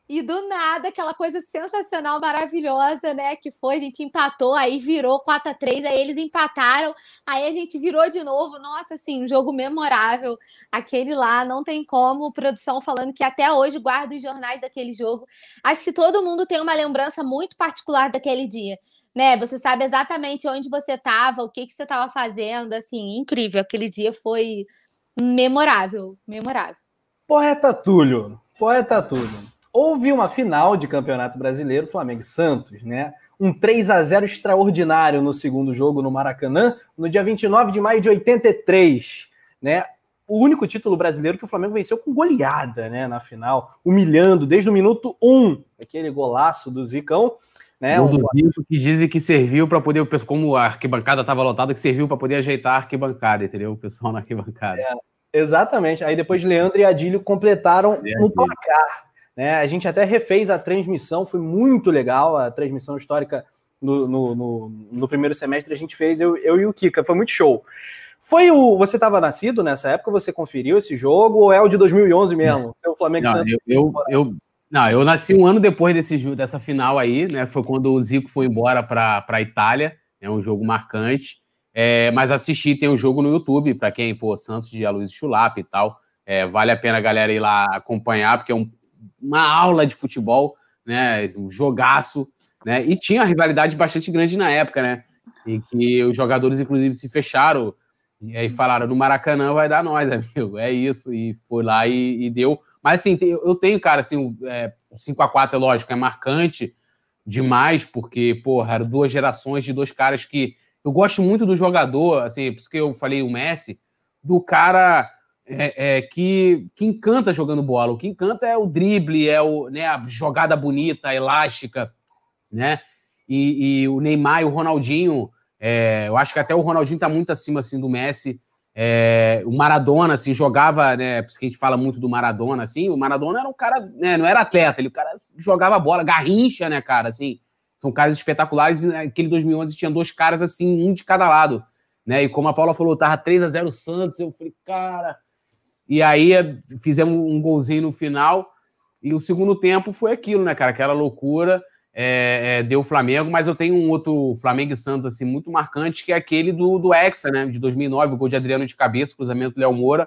E do nada, aquela coisa sensacional, maravilhosa, né? Que foi, a gente empatou, aí virou 4 a 3 aí eles empataram, aí a gente virou de novo. Nossa, assim, um jogo memorável. Aquele lá, não tem como. Produção falando que até hoje guarda os jornais daquele jogo. Acho que todo mundo tem uma lembrança muito particular daquele dia. Né, você sabe exatamente onde você estava, o que, que você estava fazendo, assim, incrível. Aquele dia foi memorável, memorável. Poeta Túlio, poeta Túlio. Houve uma final de Campeonato Brasileiro, Flamengo e Santos, né? Um 3 a 0 extraordinário no segundo jogo no Maracanã, no dia 29 de maio de 83, né? O único título brasileiro que o Flamengo venceu com goleada, né, na final, humilhando desde o minuto 1, aquele golaço do Zicão, né? Um Zico que dizem que serviu para poder, como a arquibancada estava lotada, que serviu para poder ajeitar a arquibancada, entendeu? O pessoal na arquibancada. É, exatamente. Aí depois Leandro e Adílio completaram no placar. Né? A gente até refez a transmissão, foi muito legal a transmissão histórica no, no, no, no primeiro semestre. A gente fez, eu, eu e o Kika, foi muito show. Foi o. Você estava nascido nessa época? Você conferiu esse jogo ou é o de 2011 mesmo? Seu Flamengo não, eu, eu, eu, não, eu nasci um ano depois desse, dessa final aí, né? Foi quando o Zico foi embora para a Itália. É um jogo marcante. É, mas assisti, tem um jogo no YouTube, para quem, pô, Santos de Aloysio Chulapa e tal. É, vale a pena a galera ir lá acompanhar, porque é um, uma aula de futebol, né? Um jogaço. né? E tinha uma rivalidade bastante grande na época, né? E que os jogadores, inclusive, se fecharam e aí falaram: no Maracanã vai dar nós, amigo. É isso. E foi lá e, e deu. Mas assim, eu tenho, cara, assim, é, 5x4 é lógico, é marcante demais, porque, porra, eram duas gerações de dois caras que. Eu gosto muito do jogador, assim, por isso que eu falei o Messi, do cara é, é, que, que encanta jogando bola. O que encanta é o drible, é o, né, a jogada bonita, elástica, né? E, e o Neymar e o Ronaldinho, é, eu acho que até o Ronaldinho está muito acima assim do Messi. É, o Maradona, assim, jogava, né? Por isso que a gente fala muito do Maradona, assim. O Maradona era um cara, né, não era atleta, ele o cara jogava bola, garrincha, né, cara? Assim, são caras espetaculares. E naquele 2011 tinha dois caras, assim, um de cada lado, né? E como a Paula falou, tava 3 a 0 Santos. Eu falei, cara, e aí fizemos um golzinho no final. E o segundo tempo foi aquilo, né, cara? Aquela loucura. É, é, deu o Flamengo, mas eu tenho um outro Flamengo e Santos assim muito marcante, que é aquele do, do Hexa, né, de 2009, o gol de Adriano de cabeça, cruzamento do Léo Moura.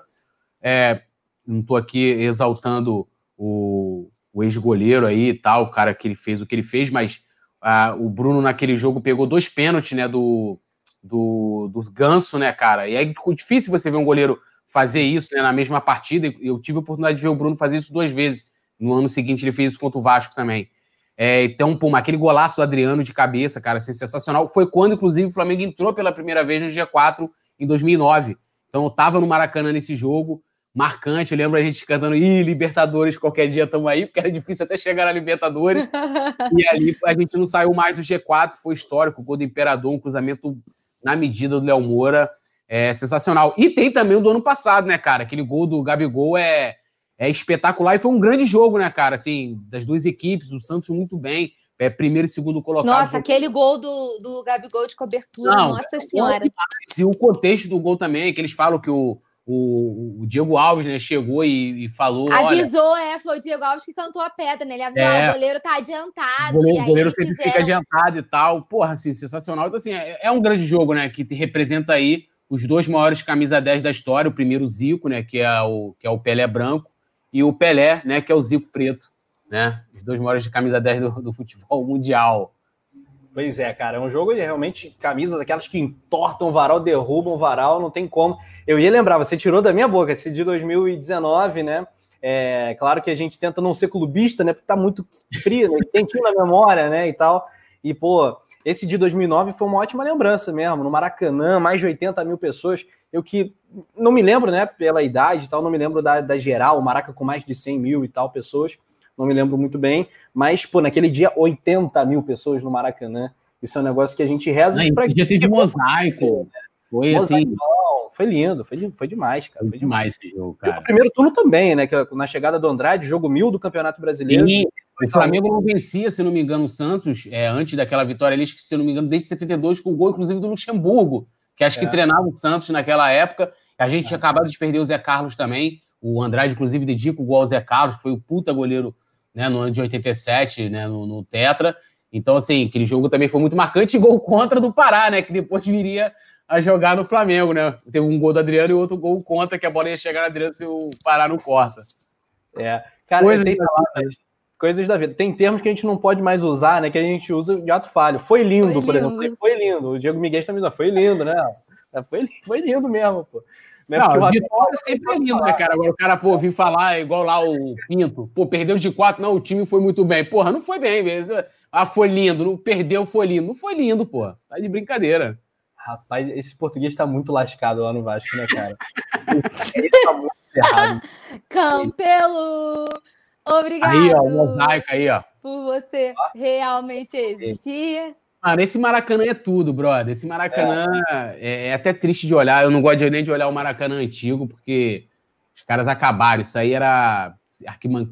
É, não estou aqui exaltando o, o ex-goleiro aí e tal, o cara que ele fez o que ele fez, mas ah, o Bruno naquele jogo pegou dois pênaltis, né, do, do, do Ganso, né, cara? E é difícil você ver um goleiro fazer isso né, na mesma partida. Eu tive a oportunidade de ver o Bruno fazer isso duas vezes. No ano seguinte, ele fez isso contra o Vasco também. É, então, pô, aquele golaço do Adriano de cabeça, cara, assim, sensacional. Foi quando, inclusive, o Flamengo entrou pela primeira vez no G4 em 2009. Então, eu tava no Maracanã nesse jogo, marcante. Eu lembro a gente cantando, ih, Libertadores, qualquer dia estamos aí, porque era difícil até chegar na Libertadores. e ali a gente não saiu mais do G4, foi histórico. O gol do Imperador, um cruzamento na medida do Léo Moura. É sensacional. E tem também o do ano passado, né, cara? Aquele gol do Gabigol é, é espetacular e foi um grande jogo, né, cara? Assim, das duas equipes, o Santos muito bem. É, primeiro e segundo colocado. Nossa, aquele gol do, do Gabigol de cobertura, Não, nossa é senhora. E o contexto do gol também, que eles falam que o, o, o Diego Alves né, chegou e, e falou. Avisou, olha, é, foi o Diego Alves que cantou a pedra, né? Ele avisou, é, ah, o goleiro tá adiantado. O goleiro, o goleiro sempre fizeram... fica adiantado e tal. Porra, assim, sensacional. Então, assim, é, é um grande jogo, né? Que representa aí os dois maiores camisa 10 da história, o primeiro Zico, né, que é o que é o Pelé branco, e o Pelé, né, que é o Zico preto, né? Os dois maiores de camisa 10 do, do futebol mundial. Pois é, cara, é um jogo de realmente camisas aquelas que entortam o varal, derrubam o varal, não tem como. Eu ia lembrar, você tirou da minha boca esse de 2019, né? É claro que a gente tenta não ser clubista, né? Porque tá muito frio, né? quentinho na memória, né? E tal. E, pô, esse de 2009 foi uma ótima lembrança mesmo, no Maracanã, mais de 80 mil pessoas. Eu que não me lembro, né, pela idade e tal, não me lembro da, da geral, o Maraca com mais de 100 mil e tal pessoas, não me lembro muito bem, mas, pô, naquele dia, 80 mil pessoas no Maracanã. Isso é um negócio que a gente reza. Não, pra dia teve mosaico. Foi assim. Não, foi lindo, foi, foi demais, cara. Foi, demais esse jogo, cara. o primeiro turno também, né? Que é na chegada do Andrade, jogo mil do Campeonato Brasileiro. Sim, o Flamengo não vencia, se não me engano, o Santos, é, antes daquela vitória ali, se não me engano, desde 72, com o gol, inclusive, do Luxemburgo, que acho é. que treinava o Santos naquela época. A gente é. tinha acabado de perder o Zé Carlos também. O Andrade, inclusive, dedica o gol ao Zé Carlos, que foi o puta goleiro né, no ano de 87, né, no, no Tetra. Então, assim, aquele jogo também foi muito marcante. Gol contra do Pará, né? Que depois viria a jogar no Flamengo, né? Teve um gol do Adriano e outro gol contra, que a bola ia chegar no Adriano se o Pará não corta. É. Cara, Coisa tem palavras, coisas da vida. Tem termos que a gente não pode mais usar, né? Que a gente usa de ato falho. Foi lindo, foi por lindo. exemplo. Foi lindo. O Diego Miguel também foi lindo, né? É, foi, foi lindo mesmo, pô. Né? Não, não o vitória sempre é lindo, né, cara? Agora o cara, pô, vir falar igual lá o Pinto, pô, perdeu de quatro, não, o time foi muito bem. Porra, não foi bem mesmo. Ah, foi lindo, não perdeu, foi lindo. Não foi lindo, pô. Tá de brincadeira. Rapaz, esse português tá muito lascado lá no Vasco, né, cara? esse tá muito errado. Campelo! Obrigado. Aí, ó, o mosaico aí, ó. Por você realmente existir. Mano, esse Maracanã é tudo, brother. Esse Maracanã é. é. até triste de olhar. Eu não gosto nem de olhar o Maracanã antigo, porque os caras acabaram. Isso aí era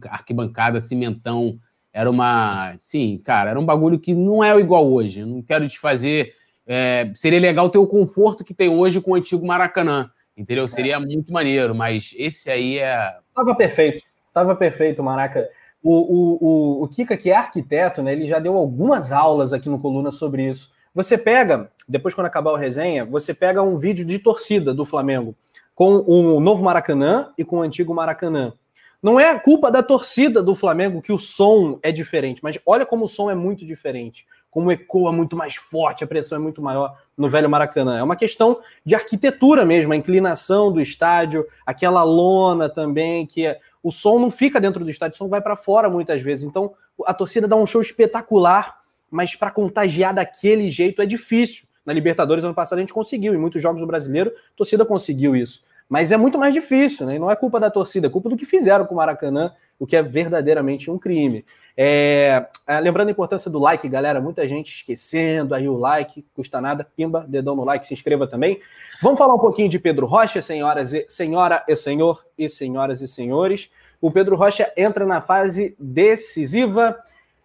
arquibancada, cimentão. Era uma. Sim, cara, era um bagulho que não é igual hoje. Eu não quero te fazer. É, seria legal ter o conforto que tem hoje com o antigo Maracanã. Entendeu? Seria muito maneiro, mas esse aí é. Tava perfeito. Tava perfeito, Maraca. O, o, o, o Kika, que é arquiteto, né, ele já deu algumas aulas aqui no Coluna sobre isso. Você pega, depois quando acabar o resenha, você pega um vídeo de torcida do Flamengo com o novo Maracanã e com o antigo Maracanã. Não é culpa da torcida do Flamengo que o som é diferente, mas olha como o som é muito diferente, como ecoa muito mais forte, a pressão é muito maior no velho Maracanã. É uma questão de arquitetura mesmo, a inclinação do estádio, aquela lona também, que é, o som não fica dentro do estádio, o som vai para fora muitas vezes. Então a torcida dá um show espetacular, mas para contagiar daquele jeito é difícil. Na Libertadores ano passado a gente conseguiu, em muitos jogos do brasileiro, a torcida conseguiu isso. Mas é muito mais difícil, né? E não é culpa da torcida, é culpa do que fizeram com o Maracanã, o que é verdadeiramente um crime. É, é, lembrando a importância do like, galera, muita gente esquecendo aí o like, custa nada, pimba, dedão no like, se inscreva também. Vamos falar um pouquinho de Pedro Rocha, senhoras e, senhora e senhor e senhoras e senhores. O Pedro Rocha entra na fase decisiva,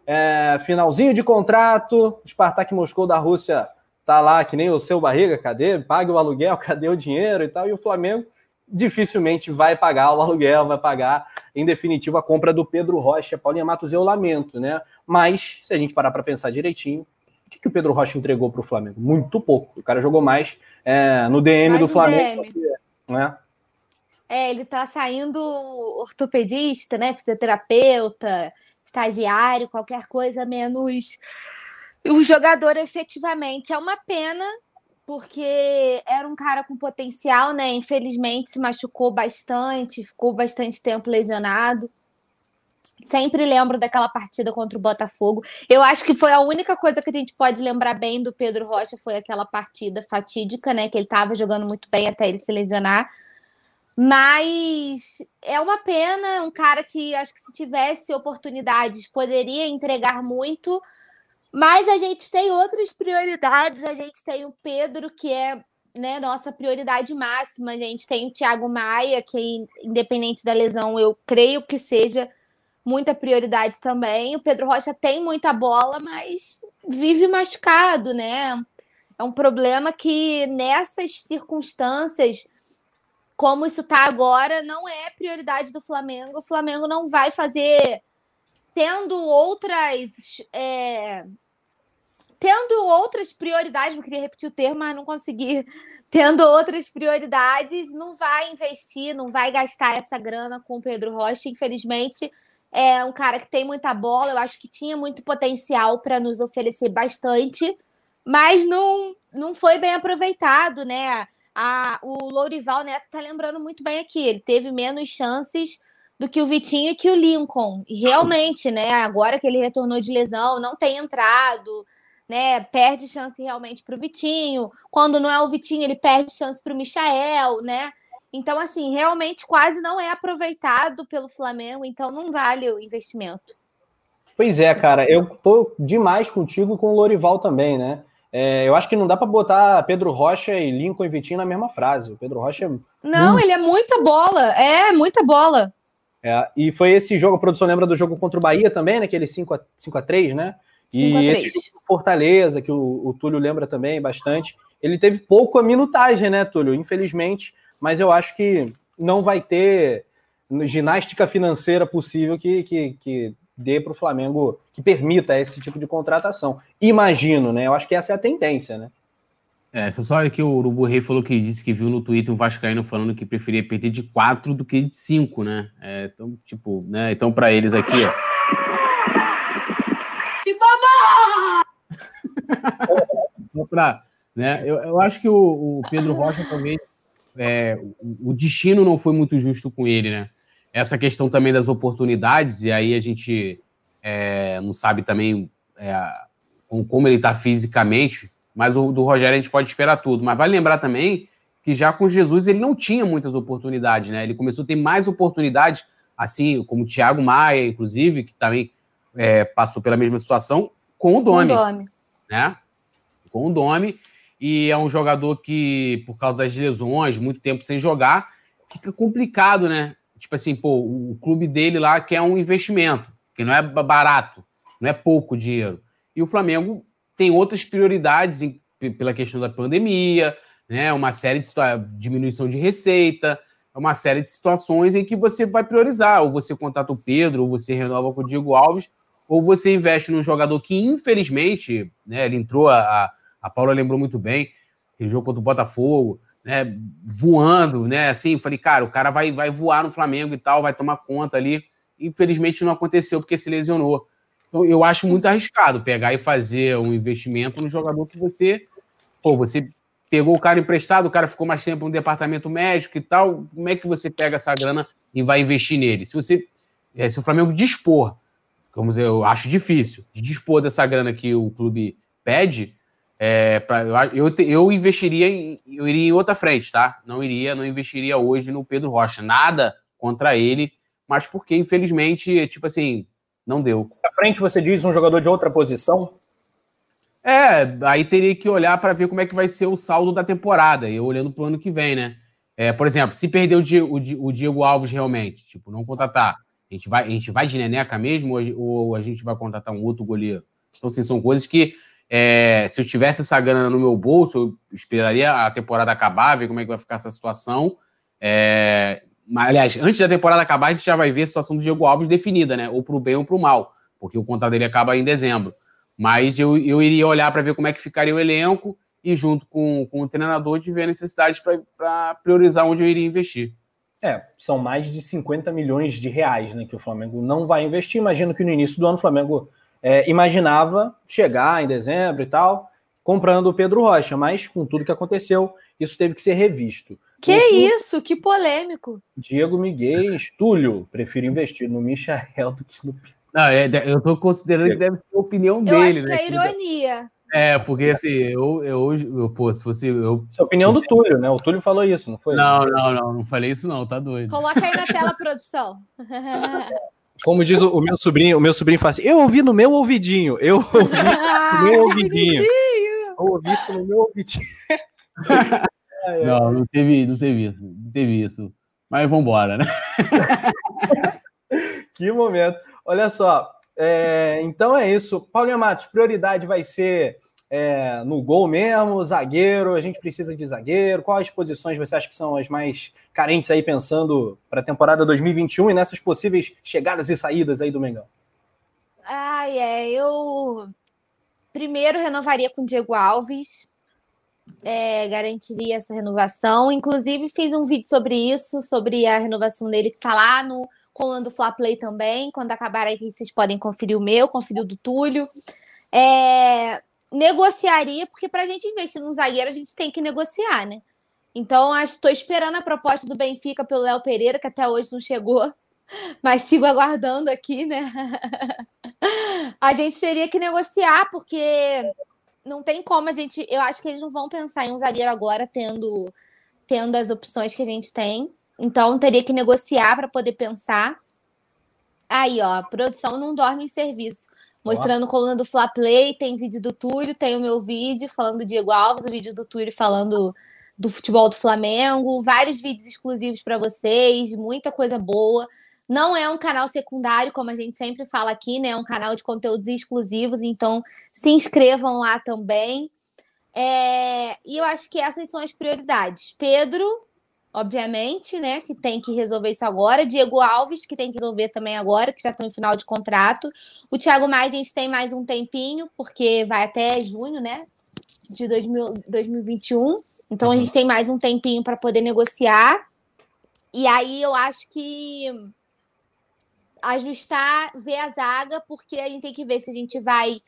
é, finalzinho de contrato, Spartak Moscou da Rússia tá lá que nem o seu barriga, cadê? Pague o aluguel, cadê o dinheiro e tal, e o Flamengo dificilmente vai pagar o aluguel, vai pagar, em definitivo, a compra do Pedro Rocha. Paulinha Matos, eu lamento, né? Mas, se a gente parar para pensar direitinho, o que, que o Pedro Rocha entregou para o Flamengo? Muito pouco. O cara jogou mais é, no DM mais do Flamengo. DM. Né? É, ele tá saindo ortopedista, né? Fisioterapeuta, estagiário, qualquer coisa menos o jogador efetivamente. É uma pena, porque era um cara com potencial, né? Infelizmente se machucou bastante, ficou bastante tempo lesionado. Sempre lembro daquela partida contra o Botafogo. Eu acho que foi a única coisa que a gente pode lembrar bem do Pedro Rocha foi aquela partida fatídica, né? Que ele estava jogando muito bem até ele se lesionar. Mas é uma pena, um cara que acho que se tivesse oportunidades poderia entregar muito, mas a gente tem outras prioridades. A gente tem o Pedro, que é né, nossa prioridade máxima. A gente tem o Thiago Maia, que, independente da lesão, eu creio que seja muita prioridade também. O Pedro Rocha tem muita bola, mas vive machucado, né? É um problema que nessas circunstâncias, como isso está agora, não é prioridade do Flamengo. O Flamengo não vai fazer tendo outras é, tendo outras prioridades, não queria repetir o termo, mas não consegui. Tendo outras prioridades, não vai investir, não vai gastar essa grana com o Pedro Rocha. Infelizmente, é um cara que tem muita bola, eu acho que tinha muito potencial para nos oferecer bastante, mas não, não foi bem aproveitado, né? A, o Lourival Neto tá lembrando muito bem aqui, ele teve menos chances do que o Vitinho e que o Lincoln. E realmente, né? Agora que ele retornou de lesão, não tem entrado, né? Perde chance realmente para o Vitinho. Quando não é o Vitinho, ele perde chance para o Michael, né? Então, assim, realmente quase não é aproveitado pelo Flamengo, então não vale o investimento. Pois é, cara, eu tô demais contigo com o Lorival também, né? É, eu acho que não dá para botar Pedro Rocha e Lincoln e Vitinho na mesma frase. O Pedro Rocha é. Não, ele é muita bola. É, muita bola. É, e foi esse jogo, a produção lembra do jogo contra o Bahia também, né? Aquele 5 a, 5 a 3 né? E esse Fortaleza, que o, o, Túlio lembra também bastante, ele teve pouca minutagem, né, Túlio? Infelizmente, mas eu acho que não vai ter ginástica financeira possível que, que, que dê para o Flamengo, que permita esse tipo de contratação. Imagino, né? Eu acho que essa é a tendência, né? É, só olha que o Urubu Rei falou que disse que viu no Twitter um Vascaíno falando que preferia perder de 4 do que de 5, né? É, então, tipo, né? Então, para eles aqui, ó. Pra, né? eu, eu acho que o, o Pedro Rocha talvez é, o, o, destino não foi muito justo com ele, né? Essa questão também das oportunidades, e aí a gente é, não sabe também é, como ele está fisicamente, mas o do Rogério a gente pode esperar tudo. Mas vale lembrar também que já com Jesus ele não tinha muitas oportunidades, né? Ele começou a ter mais oportunidades, assim como o Thiago Maia, inclusive, que também é, passou pela mesma situação, com o Domi. Com o Domi. Né? Com o Domi. E é um jogador que, por causa das lesões, muito tempo sem jogar, fica complicado, né? Tipo assim, pô, o clube dele lá quer um investimento, que não é barato, não é pouco dinheiro. E o Flamengo tem outras prioridades em, pela questão da pandemia, né? Uma série de diminuição de receita, uma série de situações em que você vai priorizar. Ou você contrata o Pedro, ou você renova com o Diego Alves, ou você investe num jogador que, infelizmente, né, ele entrou, a, a Paula lembrou muito bem, aquele jogo contra o Botafogo, né, voando, né? Assim, falei, cara, o cara vai, vai voar no Flamengo e tal, vai tomar conta ali. Infelizmente não aconteceu porque se lesionou. Então eu acho muito arriscado pegar e fazer um investimento no jogador que você, pô, você pegou o cara emprestado, o cara ficou mais tempo no departamento médico e tal. Como é que você pega essa grana e vai investir nele? Se você, é, se o Flamengo dispor, vamos dizer, eu acho difícil, de dispor dessa grana que o clube pede, é, pra, eu, eu, investiria em, eu iria em outra frente, tá? Não iria, não investiria hoje no Pedro Rocha. Nada contra ele, mas porque, infelizmente, tipo assim, não deu. À frente você diz um jogador de outra posição? É, aí teria que olhar para ver como é que vai ser o saldo da temporada, e olhando para o ano que vem, né? É, por exemplo, se perder o Diego, o Diego, Alves realmente, tipo, não contratar, a gente vai, a gente vai de neneca mesmo ou, a gente vai contratar um outro goleiro? Então, assim, são coisas que é, se eu tivesse essa grana no meu bolso, eu esperaria a temporada acabar, ver como é que vai ficar essa situação. É, mas, aliás, antes da temporada acabar, a gente já vai ver a situação do Diego Alves definida, né? Ou para o bem ou para o mal, porque o contrato dele acaba em dezembro. Mas eu, eu iria olhar para ver como é que ficaria o elenco e, junto com, com o treinador, de ver a necessidade para priorizar onde eu iria investir. É, são mais de 50 milhões de reais né, que o Flamengo não vai investir. Imagino que no início do ano o Flamengo é, imaginava chegar em dezembro e tal, comprando o Pedro Rocha, mas com tudo que aconteceu, isso teve que ser revisto. Que o, isso, que polêmico. Diego Miguel, Túlio, prefiro investir no Michael do que no Não, é, eu estou considerando que deve ser a opinião eu dele. Eu acho que é ironia. É, porque assim, eu, eu, eu pô, se fosse. Eu... Isso é a opinião do Túlio, né? O Túlio falou isso, não foi? Não, não, não, não falei isso, não, tá doido. Coloca aí na tela, produção. Como diz o, o, meu sobrinho, o meu sobrinho fala assim: eu ouvi no meu ouvidinho, eu ouvi no meu ouvidinho. Eu ouvi isso no meu ouvidinho. não, não teve, não teve isso, não teve isso. Mas vamos embora, né? que momento. Olha só, é, então é isso. Paulinho Matos, prioridade vai ser é, no gol mesmo, zagueiro, a gente precisa de zagueiro. Quais posições você acha que são as mais carentes aí pensando para a temporada 2021 e nessas possíveis chegadas e saídas aí do Mengão? Ai, é, eu primeiro renovaria com o Diego Alves, é, garantiria essa renovação. Inclusive, fiz um vídeo sobre isso, sobre a renovação dele que está lá no colando Fla Play também. Quando acabar aí, vocês podem conferir o meu, conferir o do Túlio. É, negociaria, porque para a gente investir num zagueiro, a gente tem que negociar, né? Então, estou esperando a proposta do Benfica pelo Léo Pereira, que até hoje não chegou, mas sigo aguardando aqui, né? a gente teria que negociar, porque não tem como a gente. Eu acho que eles não vão pensar em um zagueiro agora, tendo, tendo as opções que a gente tem. Então, teria que negociar para poder pensar. Aí, ó, produção não dorme em serviço mostrando coluna do Fla Play, tem vídeo do Túlio, tem o meu vídeo falando do Diego Alves, o vídeo do Túlio falando do futebol do Flamengo, vários vídeos exclusivos para vocês, muita coisa boa. Não é um canal secundário, como a gente sempre fala aqui, né? É um canal de conteúdos exclusivos, então se inscrevam lá também. É... E eu acho que essas são as prioridades. Pedro, obviamente, né, que tem que resolver isso agora. Diego Alves, que tem que resolver também agora, que já estão em final de contrato. O Thiago Mais, a gente tem mais um tempinho, porque vai até junho, né, de 2000, 2021. Então a gente tem mais um tempinho para poder negociar. E aí eu acho que ajustar, ver a zaga, porque a gente tem que ver se a gente vai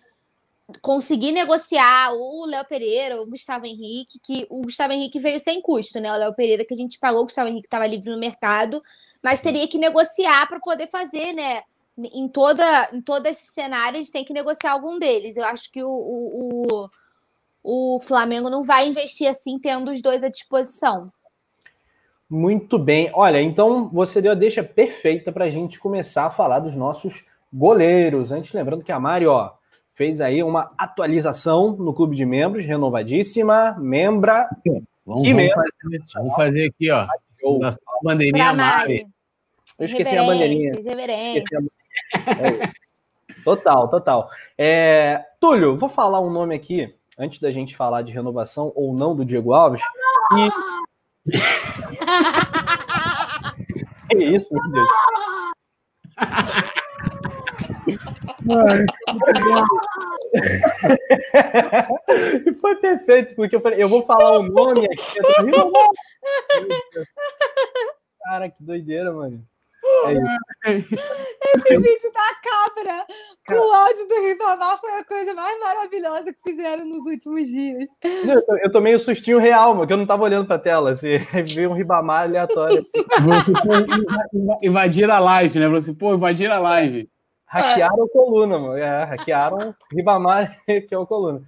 conseguir negociar o Léo Pereira, o Gustavo Henrique, que o Gustavo Henrique veio sem custo, né? O Léo Pereira que a gente pagou, o Gustavo Henrique estava livre no mercado, mas teria que negociar para poder fazer, né? Em, toda, em todo esse cenário, a gente tem que negociar algum deles. Eu acho que o, o, o, o Flamengo não vai investir assim, tendo os dois à disposição. Muito bem. Olha, então você deu a deixa perfeita para a gente começar a falar dos nossos goleiros. Antes, lembrando que a Mari, ó, fez aí uma atualização no clube de membros, renovadíssima, membra. Vamos, que vamos, fazer, vamos fazer aqui, ó. Bandeirinha Mari. Eu esqueci a bandeirinha. Esqueci a... É. Total, total. É... Túlio, vou falar um nome aqui, antes da gente falar de renovação ou não do Diego Alves. E... que isso, meu Deus. e foi perfeito, porque eu falei, eu vou falar o nome aqui. Cara, que doideira, mano. É Esse vídeo da cabra com o áudio do Ribamar foi a coisa mais maravilhosa que fizeram nos últimos dias. Eu, tô, eu tomei um sustinho real, porque eu não tava olhando pra tela. Assim, vi um Ribamar aleatório. invadir a live, né? Você, pô, invadir a live. Hackearam o coluna, mano. É, hackearam Ribamar, que é o coluna.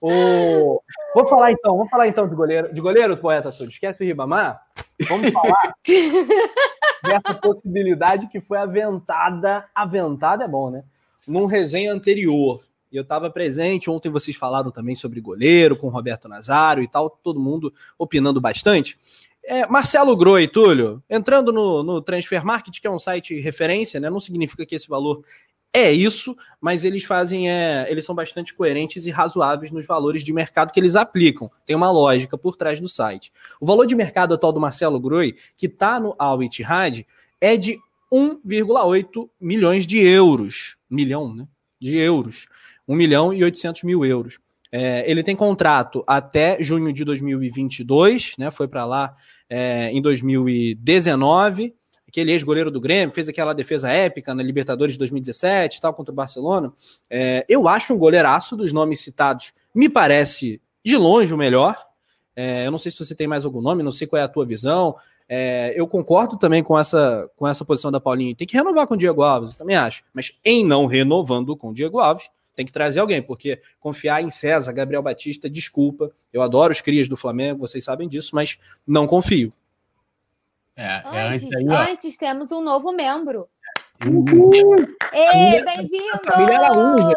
O... Vou falar então, vamos falar então de goleiro, de goleiro, poeta Tudo. Esquece o Ribamar. Vamos falar dessa possibilidade que foi aventada. Aventada é bom, né? Num resenha anterior. Eu estava presente, ontem vocês falaram também sobre goleiro, com Roberto Nazário e tal, todo mundo opinando bastante. É, Marcelo Groi, Túlio, entrando no, no Transfer Market, que é um site referência, né? Não significa que esse valor é isso, mas eles fazem, é, eles são bastante coerentes e razoáveis nos valores de mercado que eles aplicam. Tem uma lógica por trás do site. O valor de mercado atual do Marcelo Groi, que está no Al Ittihad, é de 1,8 milhões de euros. Milhão, né? De euros. 1 milhão e 800 mil euros. É, ele tem contrato até junho de 2022, né? Foi para lá é, em 2019 aquele ex-goleiro do Grêmio, fez aquela defesa épica na Libertadores de 2017 tal, contra o Barcelona. É, eu acho um goleiraço dos nomes citados, me parece de longe o melhor. É, eu não sei se você tem mais algum nome, não sei qual é a tua visão. É, eu concordo também com essa, com essa posição da Paulinha. Tem que renovar com o Diego Alves, também acho. Mas em não renovando com o Diego Alves, tem que trazer alguém, porque confiar em César, Gabriel Batista, desculpa. Eu adoro os crias do Flamengo, vocês sabem disso, mas não confio. É, é antes, é antes, aí, antes temos um novo membro. Uhul. Ei, bem-vindo! Família Araújo,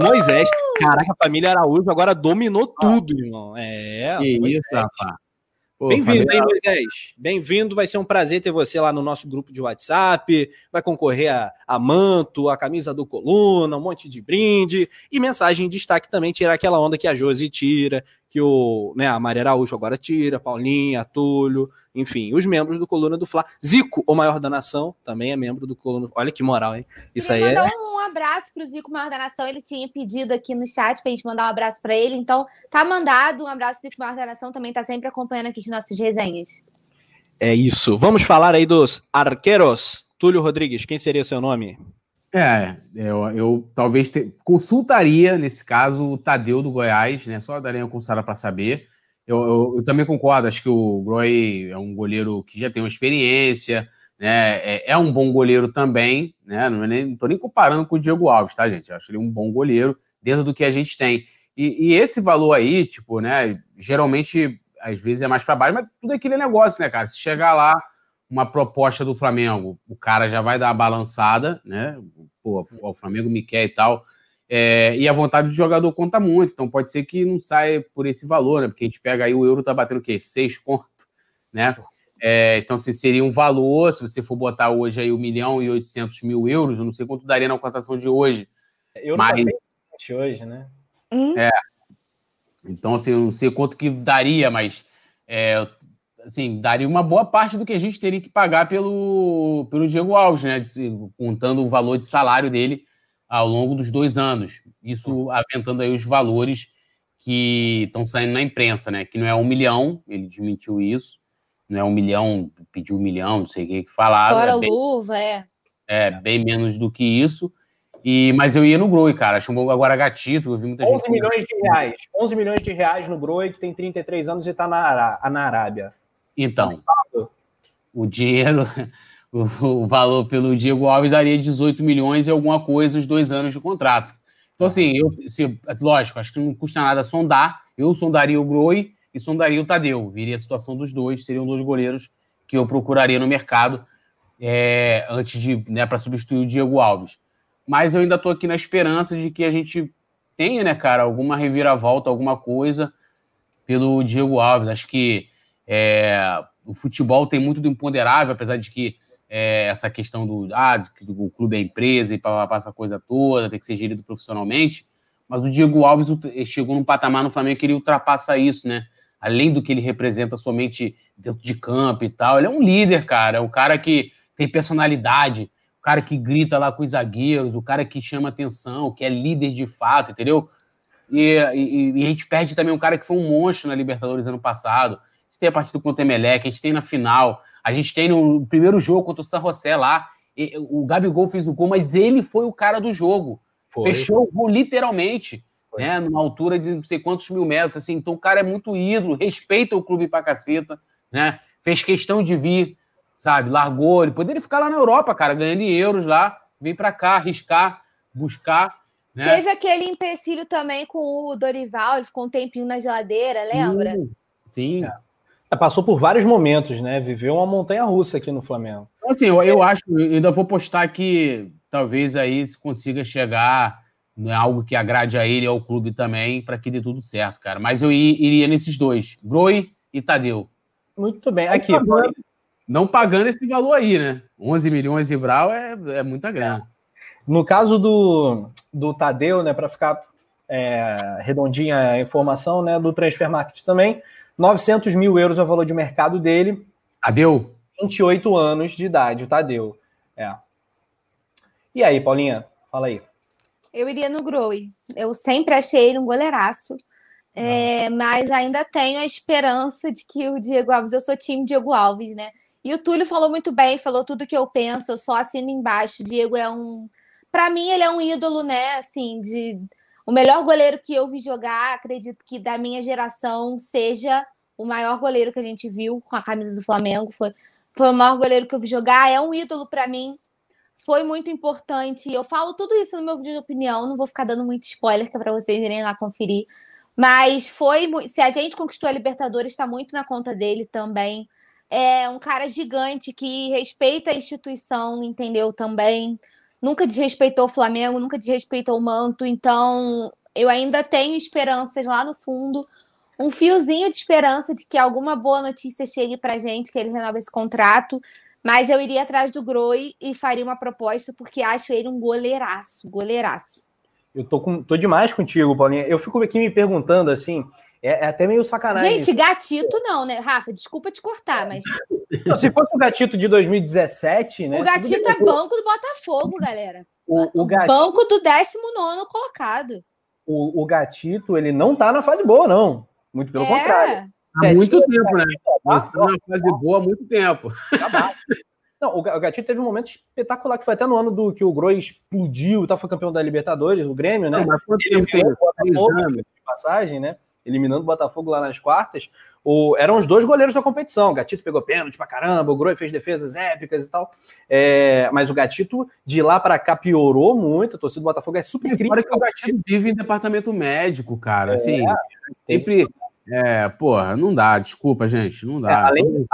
Moisés. Caraca, a família Araújo agora dominou tudo, irmão. É. Que isso, rapaz. Bem-vindo aí, Moisés. Bem-vindo. Vai ser um prazer ter você lá no nosso grupo de WhatsApp. Vai concorrer a, a, manto, a camisa do Coluna, um monte de brinde e mensagem de destaque também, tirar aquela onda que a Josi tira, que o, né, a Maria Araújo agora tira, Paulinha, Túlio, enfim, os membros do Coluna do Fla. Zico, o maior da nação, também é membro do Coluna. Olha que moral, hein? Isso aí é. um abraço para o Zico, maior da nação. Ele tinha pedido aqui no chat para a gente mandar um abraço para ele. Então, tá mandado um abraço, Zico, maior da nação. Também tá sempre acompanhando aqui as nossas resenhas. É isso. Vamos falar aí dos arqueiros. Túlio Rodrigues, quem seria o seu nome? É, eu, eu talvez te, consultaria, nesse caso, o Tadeu do Goiás, né? Só daria uma consultada para saber. Eu, eu, eu, também concordo, acho que o Groy é um goleiro que já tem uma experiência, né? É, é um bom goleiro também, né? Não, é tô nem comparando com o Diego Alves, tá, gente? Eu acho ele um bom goleiro dentro do que a gente tem. E, e esse valor aí, tipo, né? Geralmente, às vezes é mais para baixo, mas tudo é aquele negócio, né, cara? Se chegar lá uma proposta do Flamengo, o cara já vai dar a balançada, né? Pô, o Flamengo me quer e tal. É, e a vontade do jogador conta muito, então pode ser que não saia por esse valor, né? Porque a gente pega aí o euro tá batendo o quê? Seis conto, né? É, então, se seria um valor, se você for botar hoje aí 1 milhão e 800 mil euros, eu não sei quanto daria na cotação de hoje. Euro mas... tá hoje, né? Hum? É. Então, assim, eu não sei quanto que daria, mas é, assim, daria uma boa parte do que a gente teria que pagar pelo, pelo Diego Alves, né? Contando o valor de salário dele ao longo dos dois anos. Isso aventando aí os valores que estão saindo na imprensa, né? Que não é um milhão, ele desmentiu isso. Não é um milhão, pediu um milhão, não sei o que que falava. Fora é bem, luva, é. É, bem menos do que isso. E, mas eu ia no Groi, cara. Acho um bom agora gatito. Eu vi muita 11 gente milhões de reais. 11 milhões de reais no Groi, que tem 33 anos e está na, na Arábia. Então, o dinheiro, o, valor pelo Diego Alves daria 18 milhões e alguma coisa os dois anos de contrato. Então, assim, eu, se, lógico, acho que não custa nada sondar. Eu sondaria o Groi e sondaria o Tadeu. Viria a situação dos dois, seriam dois goleiros que eu procuraria no mercado é, antes de, né, para substituir o Diego Alves. Mas eu ainda estou aqui na esperança de que a gente tenha, né, cara, alguma reviravolta, alguma coisa pelo Diego Alves. Acho que é, o futebol tem muito do imponderável, apesar de que é, essa questão do, ah, que o clube é empresa e para essa coisa toda, tem que ser gerido profissionalmente. Mas o Diego Alves chegou num patamar no Flamengo que ele ultrapassa isso, né? Além do que ele representa somente dentro de campo e tal, ele é um líder, cara. É um cara que tem personalidade, o cara que grita lá com os zagueiros, o cara que chama atenção, que é líder de fato, entendeu? E, e, e, a gente perde também um cara que foi um monstro na Libertadores ano passado. A gente tem a partida contra o Emelec, a gente tem na final, a gente tem no primeiro jogo contra o San José lá. o Gabigol fez o gol, mas ele foi o cara do jogo. Foi. Fechou o gol literalmente, foi. né? Numa altura de não sei quantos mil metros. Assim, então o cara é muito ídolo, respeita o clube pra caceta, né? Fez questão de vir, sabe? Largou, ele poderia ficar lá na Europa, cara, ganhando em euros lá, vir para cá, arriscar, buscar. Né? Teve aquele empecilho também com o Dorival, ele ficou um tempinho na geladeira, lembra? Sim. sim. É. Passou por vários momentos, né? Viveu uma montanha russa aqui no Flamengo. Então, assim, eu, eu acho, eu ainda vou postar que talvez aí consiga chegar em algo que agrade a ele e ao clube também, para que dê tudo certo, cara. Mas eu iria nesses dois, Groi e Tadeu. Muito bem. Aqui, não pagando esse valor aí, né? 11 milhões de Brau é, é muita grana. No caso do, do Tadeu, né, para ficar é, redondinha a informação, né, do Transfer Market também, 900 mil euros é o valor de mercado dele. Tadeu? 28 anos de idade, o Tadeu. É. E aí, Paulinha, fala aí. Eu iria no Groi. Eu sempre achei ele um goleiraço. É, mas ainda tenho a esperança de que o Diego Alves, eu sou time Diego Alves, né? E o Túlio falou muito bem, falou tudo que eu penso, eu só assino embaixo. O Diego é um para mim, ele é um ídolo, né? Assim, de o melhor goleiro que eu vi jogar. Acredito que da minha geração seja o maior goleiro que a gente viu com a camisa do Flamengo. Foi, foi o maior goleiro que eu vi jogar. É um ídolo para mim. Foi muito importante. Eu falo tudo isso no meu vídeo de opinião. Não vou ficar dando muito spoiler, que é para vocês irem lá conferir. Mas foi. Se a gente conquistou a Libertadores, está muito na conta dele também. É um cara gigante que respeita a instituição, entendeu? Também nunca desrespeitou o Flamengo, nunca desrespeitou o manto, então eu ainda tenho esperanças lá no fundo, um fiozinho de esperança de que alguma boa notícia chegue pra gente, que ele renova esse contrato, mas eu iria atrás do Groi e faria uma proposta porque acho ele um goleiraço, goleiraço. Eu tô, com, tô demais contigo, Paulinha. Eu fico aqui me perguntando assim, é, é, até meio sacanagem. Gente, gatito não, né? Rafa, desculpa te cortar, mas. Não, se fosse o gatito de 2017, né? O gatito é banco do Botafogo, galera. O, o gatito... Banco do 19 colocado. O, o gatito, ele não tá na fase boa, não. Muito pelo é. contrário. Há muito tempo, né? Tá na fase boa há muito tempo. Não, o Gatito teve um momento espetacular, que foi até no ano do que o Groi explodiu e tal, foi campeão da Libertadores, o Grêmio, né? Não, mas quanto tempo tem? De passagem, né? Eliminando o Botafogo lá nas quartas, o, eram os dois goleiros da competição. O Gatito pegou pênalti pra caramba, o Groi fez defesas épicas e tal. É, mas o Gatito, de lá para cá, piorou muito. A torcida do Botafogo é super crítica. que o Gatito vive em departamento médico, cara. Assim, é, sempre. É, porra, não dá, desculpa, gente, não dá. É, além,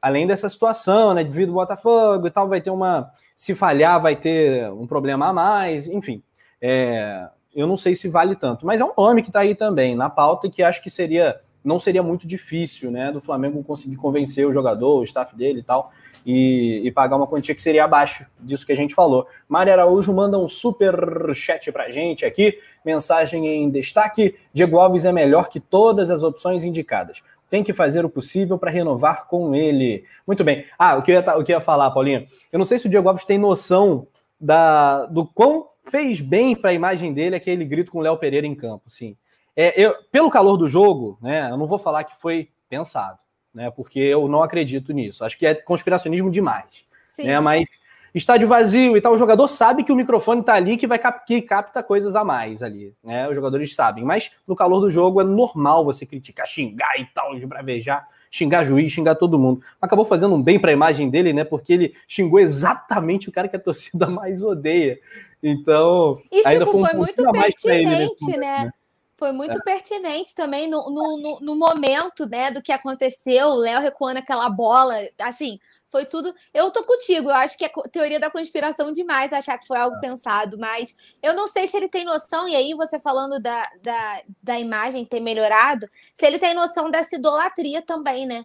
além, dessa situação, né, devido ao Botafogo e tal, vai ter uma. Se falhar, vai ter um problema a mais, enfim. É, eu não sei se vale tanto, mas é um nome que está aí também na pauta e que acho que seria não seria muito difícil, né, do Flamengo conseguir convencer o jogador, o staff dele e tal, e, e pagar uma quantia que seria abaixo disso que a gente falou. Mário Araújo manda um super chat pra gente aqui, mensagem em destaque: Diego Alves é melhor que todas as opções indicadas. Tem que fazer o possível para renovar com ele. Muito bem. Ah, o que, eu ia, o que eu ia falar, Paulinho? Eu não sei se o Diego Alves tem noção da, do quão fez bem para a imagem dele aquele grito com o Léo Pereira em campo, sim. É, eu, pelo calor do jogo, né, eu não vou falar que foi pensado, né, porque eu não acredito nisso. Acho que é conspiracionismo demais. Sim. Né, mas estádio vazio e tal, o jogador sabe que o microfone está ali que vai cap que capta coisas a mais ali, né? Os jogadores sabem, mas no calor do jogo é normal você criticar, xingar e tal, esbravejar xingar juiz, xingar todo mundo. Acabou fazendo um bem para a imagem dele, né? Porque ele xingou exatamente o cara que a torcida mais odeia. Então, e tipo, foi, um foi muito pertinente, né? né? Foi muito é. pertinente também no, no, no, momento, né, do que aconteceu, o Léo recuando aquela bola, assim, foi tudo. Eu tô contigo, eu acho que é teoria da conspiração demais achar que foi algo é. pensado, mas eu não sei se ele tem noção, e aí você falando da, da, da imagem ter melhorado, se ele tem noção dessa idolatria também, né?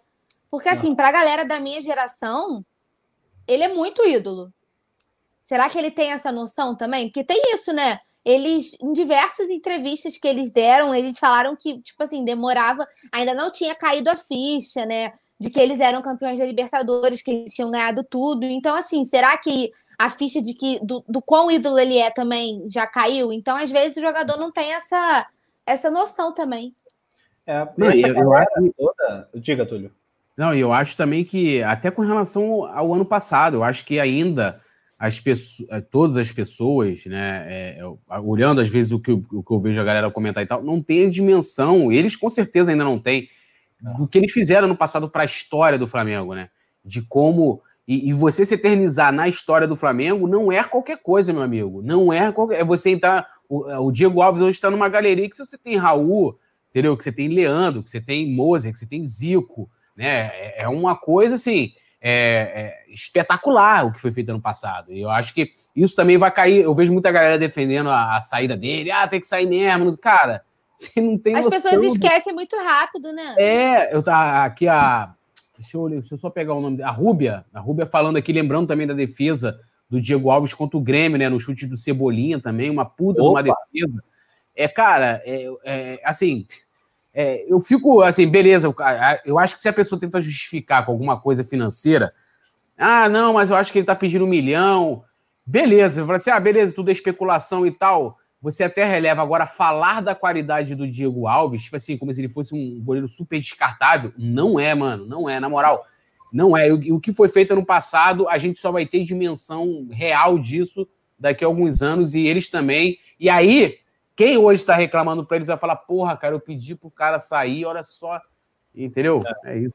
Porque, assim, pra galera da minha geração, ele é muito ídolo. Será que ele tem essa noção também? Porque tem isso, né? Eles, em diversas entrevistas que eles deram, eles falaram que, tipo assim, demorava, ainda não tinha caído a ficha, né? de que eles eram campeões da Libertadores, que eles tinham ganhado tudo. Então, assim, será que a ficha de que do, do quão ídolo ele é também já caiu? Então, às vezes, o jogador não tem essa essa noção também. É, essa eu, eu acho... toda... Diga, Não, eu, eu acho... toda... Diga, Túlio. Não, e eu acho também que, até com relação ao ano passado, eu acho que ainda as pessoas, eh, todas as pessoas, né, é, olhando às vezes o que, o que eu vejo a galera comentar e tal, não tem a dimensão, eles com certeza ainda não têm, do que eles fizeram no passado para a história do Flamengo, né? De como. E, e, você se eternizar na história do Flamengo não é qualquer coisa, meu amigo. Não é qualquer. É você entrar. O, o Diego Alves hoje está numa galeria que você tem Raul, entendeu? Que você tem Leandro, que você tem Moser, que você tem Zico, né? É, é uma coisa assim é, é, espetacular o que foi feito ano passado. E eu acho que isso também vai cair. Eu vejo muita galera defendendo a, a saída dele. Ah, tem que sair mesmo. Cara, você não tem As pessoas esquecem muito rápido, né? É, eu tá aqui a. Deixa eu, deixa eu só pegar o nome. A Rúbia. A Rúbia falando aqui, lembrando também da defesa do Diego Alves contra o Grêmio, né? No chute do Cebolinha também, uma puta Opa. de uma defesa. É, cara, é, é assim, é, eu fico assim, beleza, eu acho que se a pessoa tenta justificar com alguma coisa financeira, ah, não, mas eu acho que ele tá pedindo um milhão, beleza, eu falo assim, ah, beleza, tudo é especulação e tal, você até releva. Agora, falar da qualidade do Diego Alves, tipo assim, como se ele fosse um goleiro super descartável, não é, mano, não é, na moral, não é. O, o que foi feito no passado, a gente só vai ter dimensão real disso daqui a alguns anos, e eles também. E aí, quem hoje está reclamando para eles vai falar: porra, cara, eu pedi pro cara sair, olha só. Entendeu? É, é isso.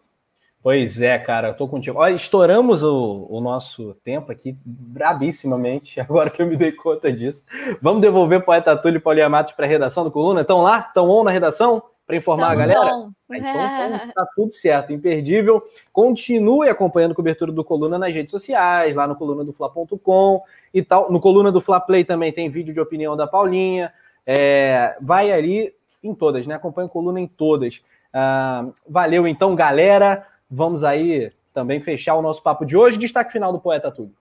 Pois é, cara, eu tô contigo. Olha, estouramos o, o, nosso tempo aqui brabissimamente, agora que eu me dei conta disso. Vamos devolver o poeta Túlio e Paulinha Matos para a redação do Coluna? Estão lá? Estão on na redação? Para informar Estamos a galera? On. Ah, então, então tá tudo certo, imperdível. Continue acompanhando a cobertura do Coluna nas redes sociais, lá no coluna do Fla.com e tal. No Coluna do Fla Play também tem vídeo de opinião da Paulinha. É, vai ali em todas, né? Acompanha a coluna em todas. Ah, valeu então, galera. Vamos aí também fechar o nosso papo de hoje. Destaque final do Poeta Túlio.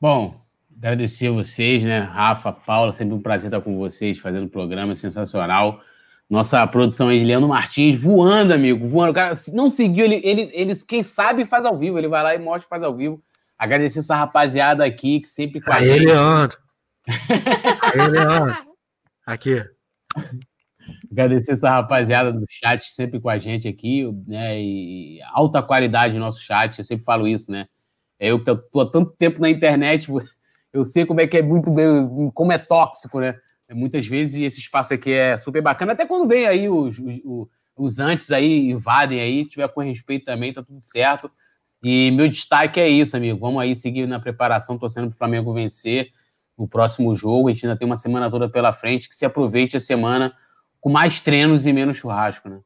Bom, agradecer a vocês, né? Rafa, Paula, sempre um prazer estar com vocês, fazendo o programa sensacional. Nossa produção aí de Leandro Martins voando, amigo, voando. O cara não seguiu, ele, ele, ele, quem sabe faz ao vivo, ele vai lá e mostra faz ao vivo. Agradecer essa rapaziada aqui que sempre com a Aê, gente. Leandro. Aê, Leandro. Aqui. Agradecer essa rapaziada do chat sempre com a gente aqui, né? E alta qualidade no nosso chat, eu sempre falo isso, né? É, eu que tô há tanto tempo na internet, eu sei como é que é muito bem, como é tóxico, né? É, muitas vezes esse espaço aqui é super bacana, até quando vem aí os, os, os antes aí, invadem aí, tiver com respeito também, tá tudo certo. E meu destaque é isso, amigo. Vamos aí seguir na preparação, torcendo para o Flamengo vencer o próximo jogo. A gente ainda tem uma semana toda pela frente, que se aproveite a semana com mais treinos e menos churrasco, né?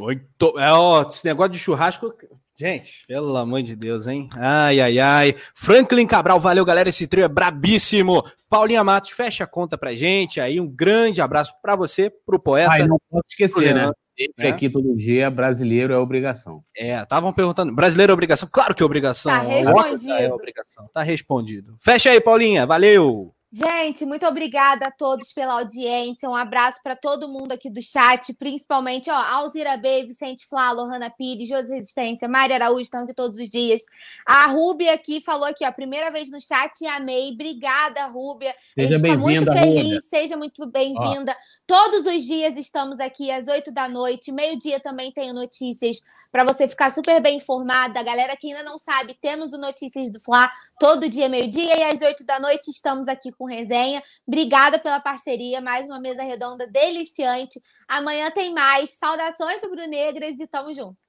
Oito. É, ó, esse negócio de churrasco. Gente, pelo amor de Deus, hein? Ai, ai, ai. Franklin Cabral, valeu, galera. Esse trio é brabíssimo. Paulinha Matos, fecha a conta pra gente. Aí, um grande abraço para você, pro poeta. Ai, não posso esquecer, né? Sempre é. aqui todo dia, brasileiro é obrigação. É, estavam perguntando, brasileiro é obrigação? Claro que é obrigação. Tá respondido. É obrigação. Tá respondido. Fecha aí, Paulinha. Valeu. Gente, muito obrigada a todos pela audiência. Um abraço para todo mundo aqui do chat, principalmente ó, Alzira B, Vicente Flá, Lohana Pires, José Resistência, Maria Araújo, estão aqui todos os dias. A Rúbia aqui falou aqui, ó, primeira vez no chat, amei. Obrigada, Rúbia. Seja a gente está muito feliz, Rúbia. seja muito bem-vinda. Todos os dias estamos aqui às oito da noite, meio-dia também tenho notícias para você ficar super bem informada. Galera que ainda não sabe, temos o Notícias do Fla todo dia, meio-dia, e às oito da noite estamos aqui com resenha. Obrigada pela parceria, mais uma mesa redonda deliciante. Amanhã tem mais. Saudações rubro-negras e tamo junto.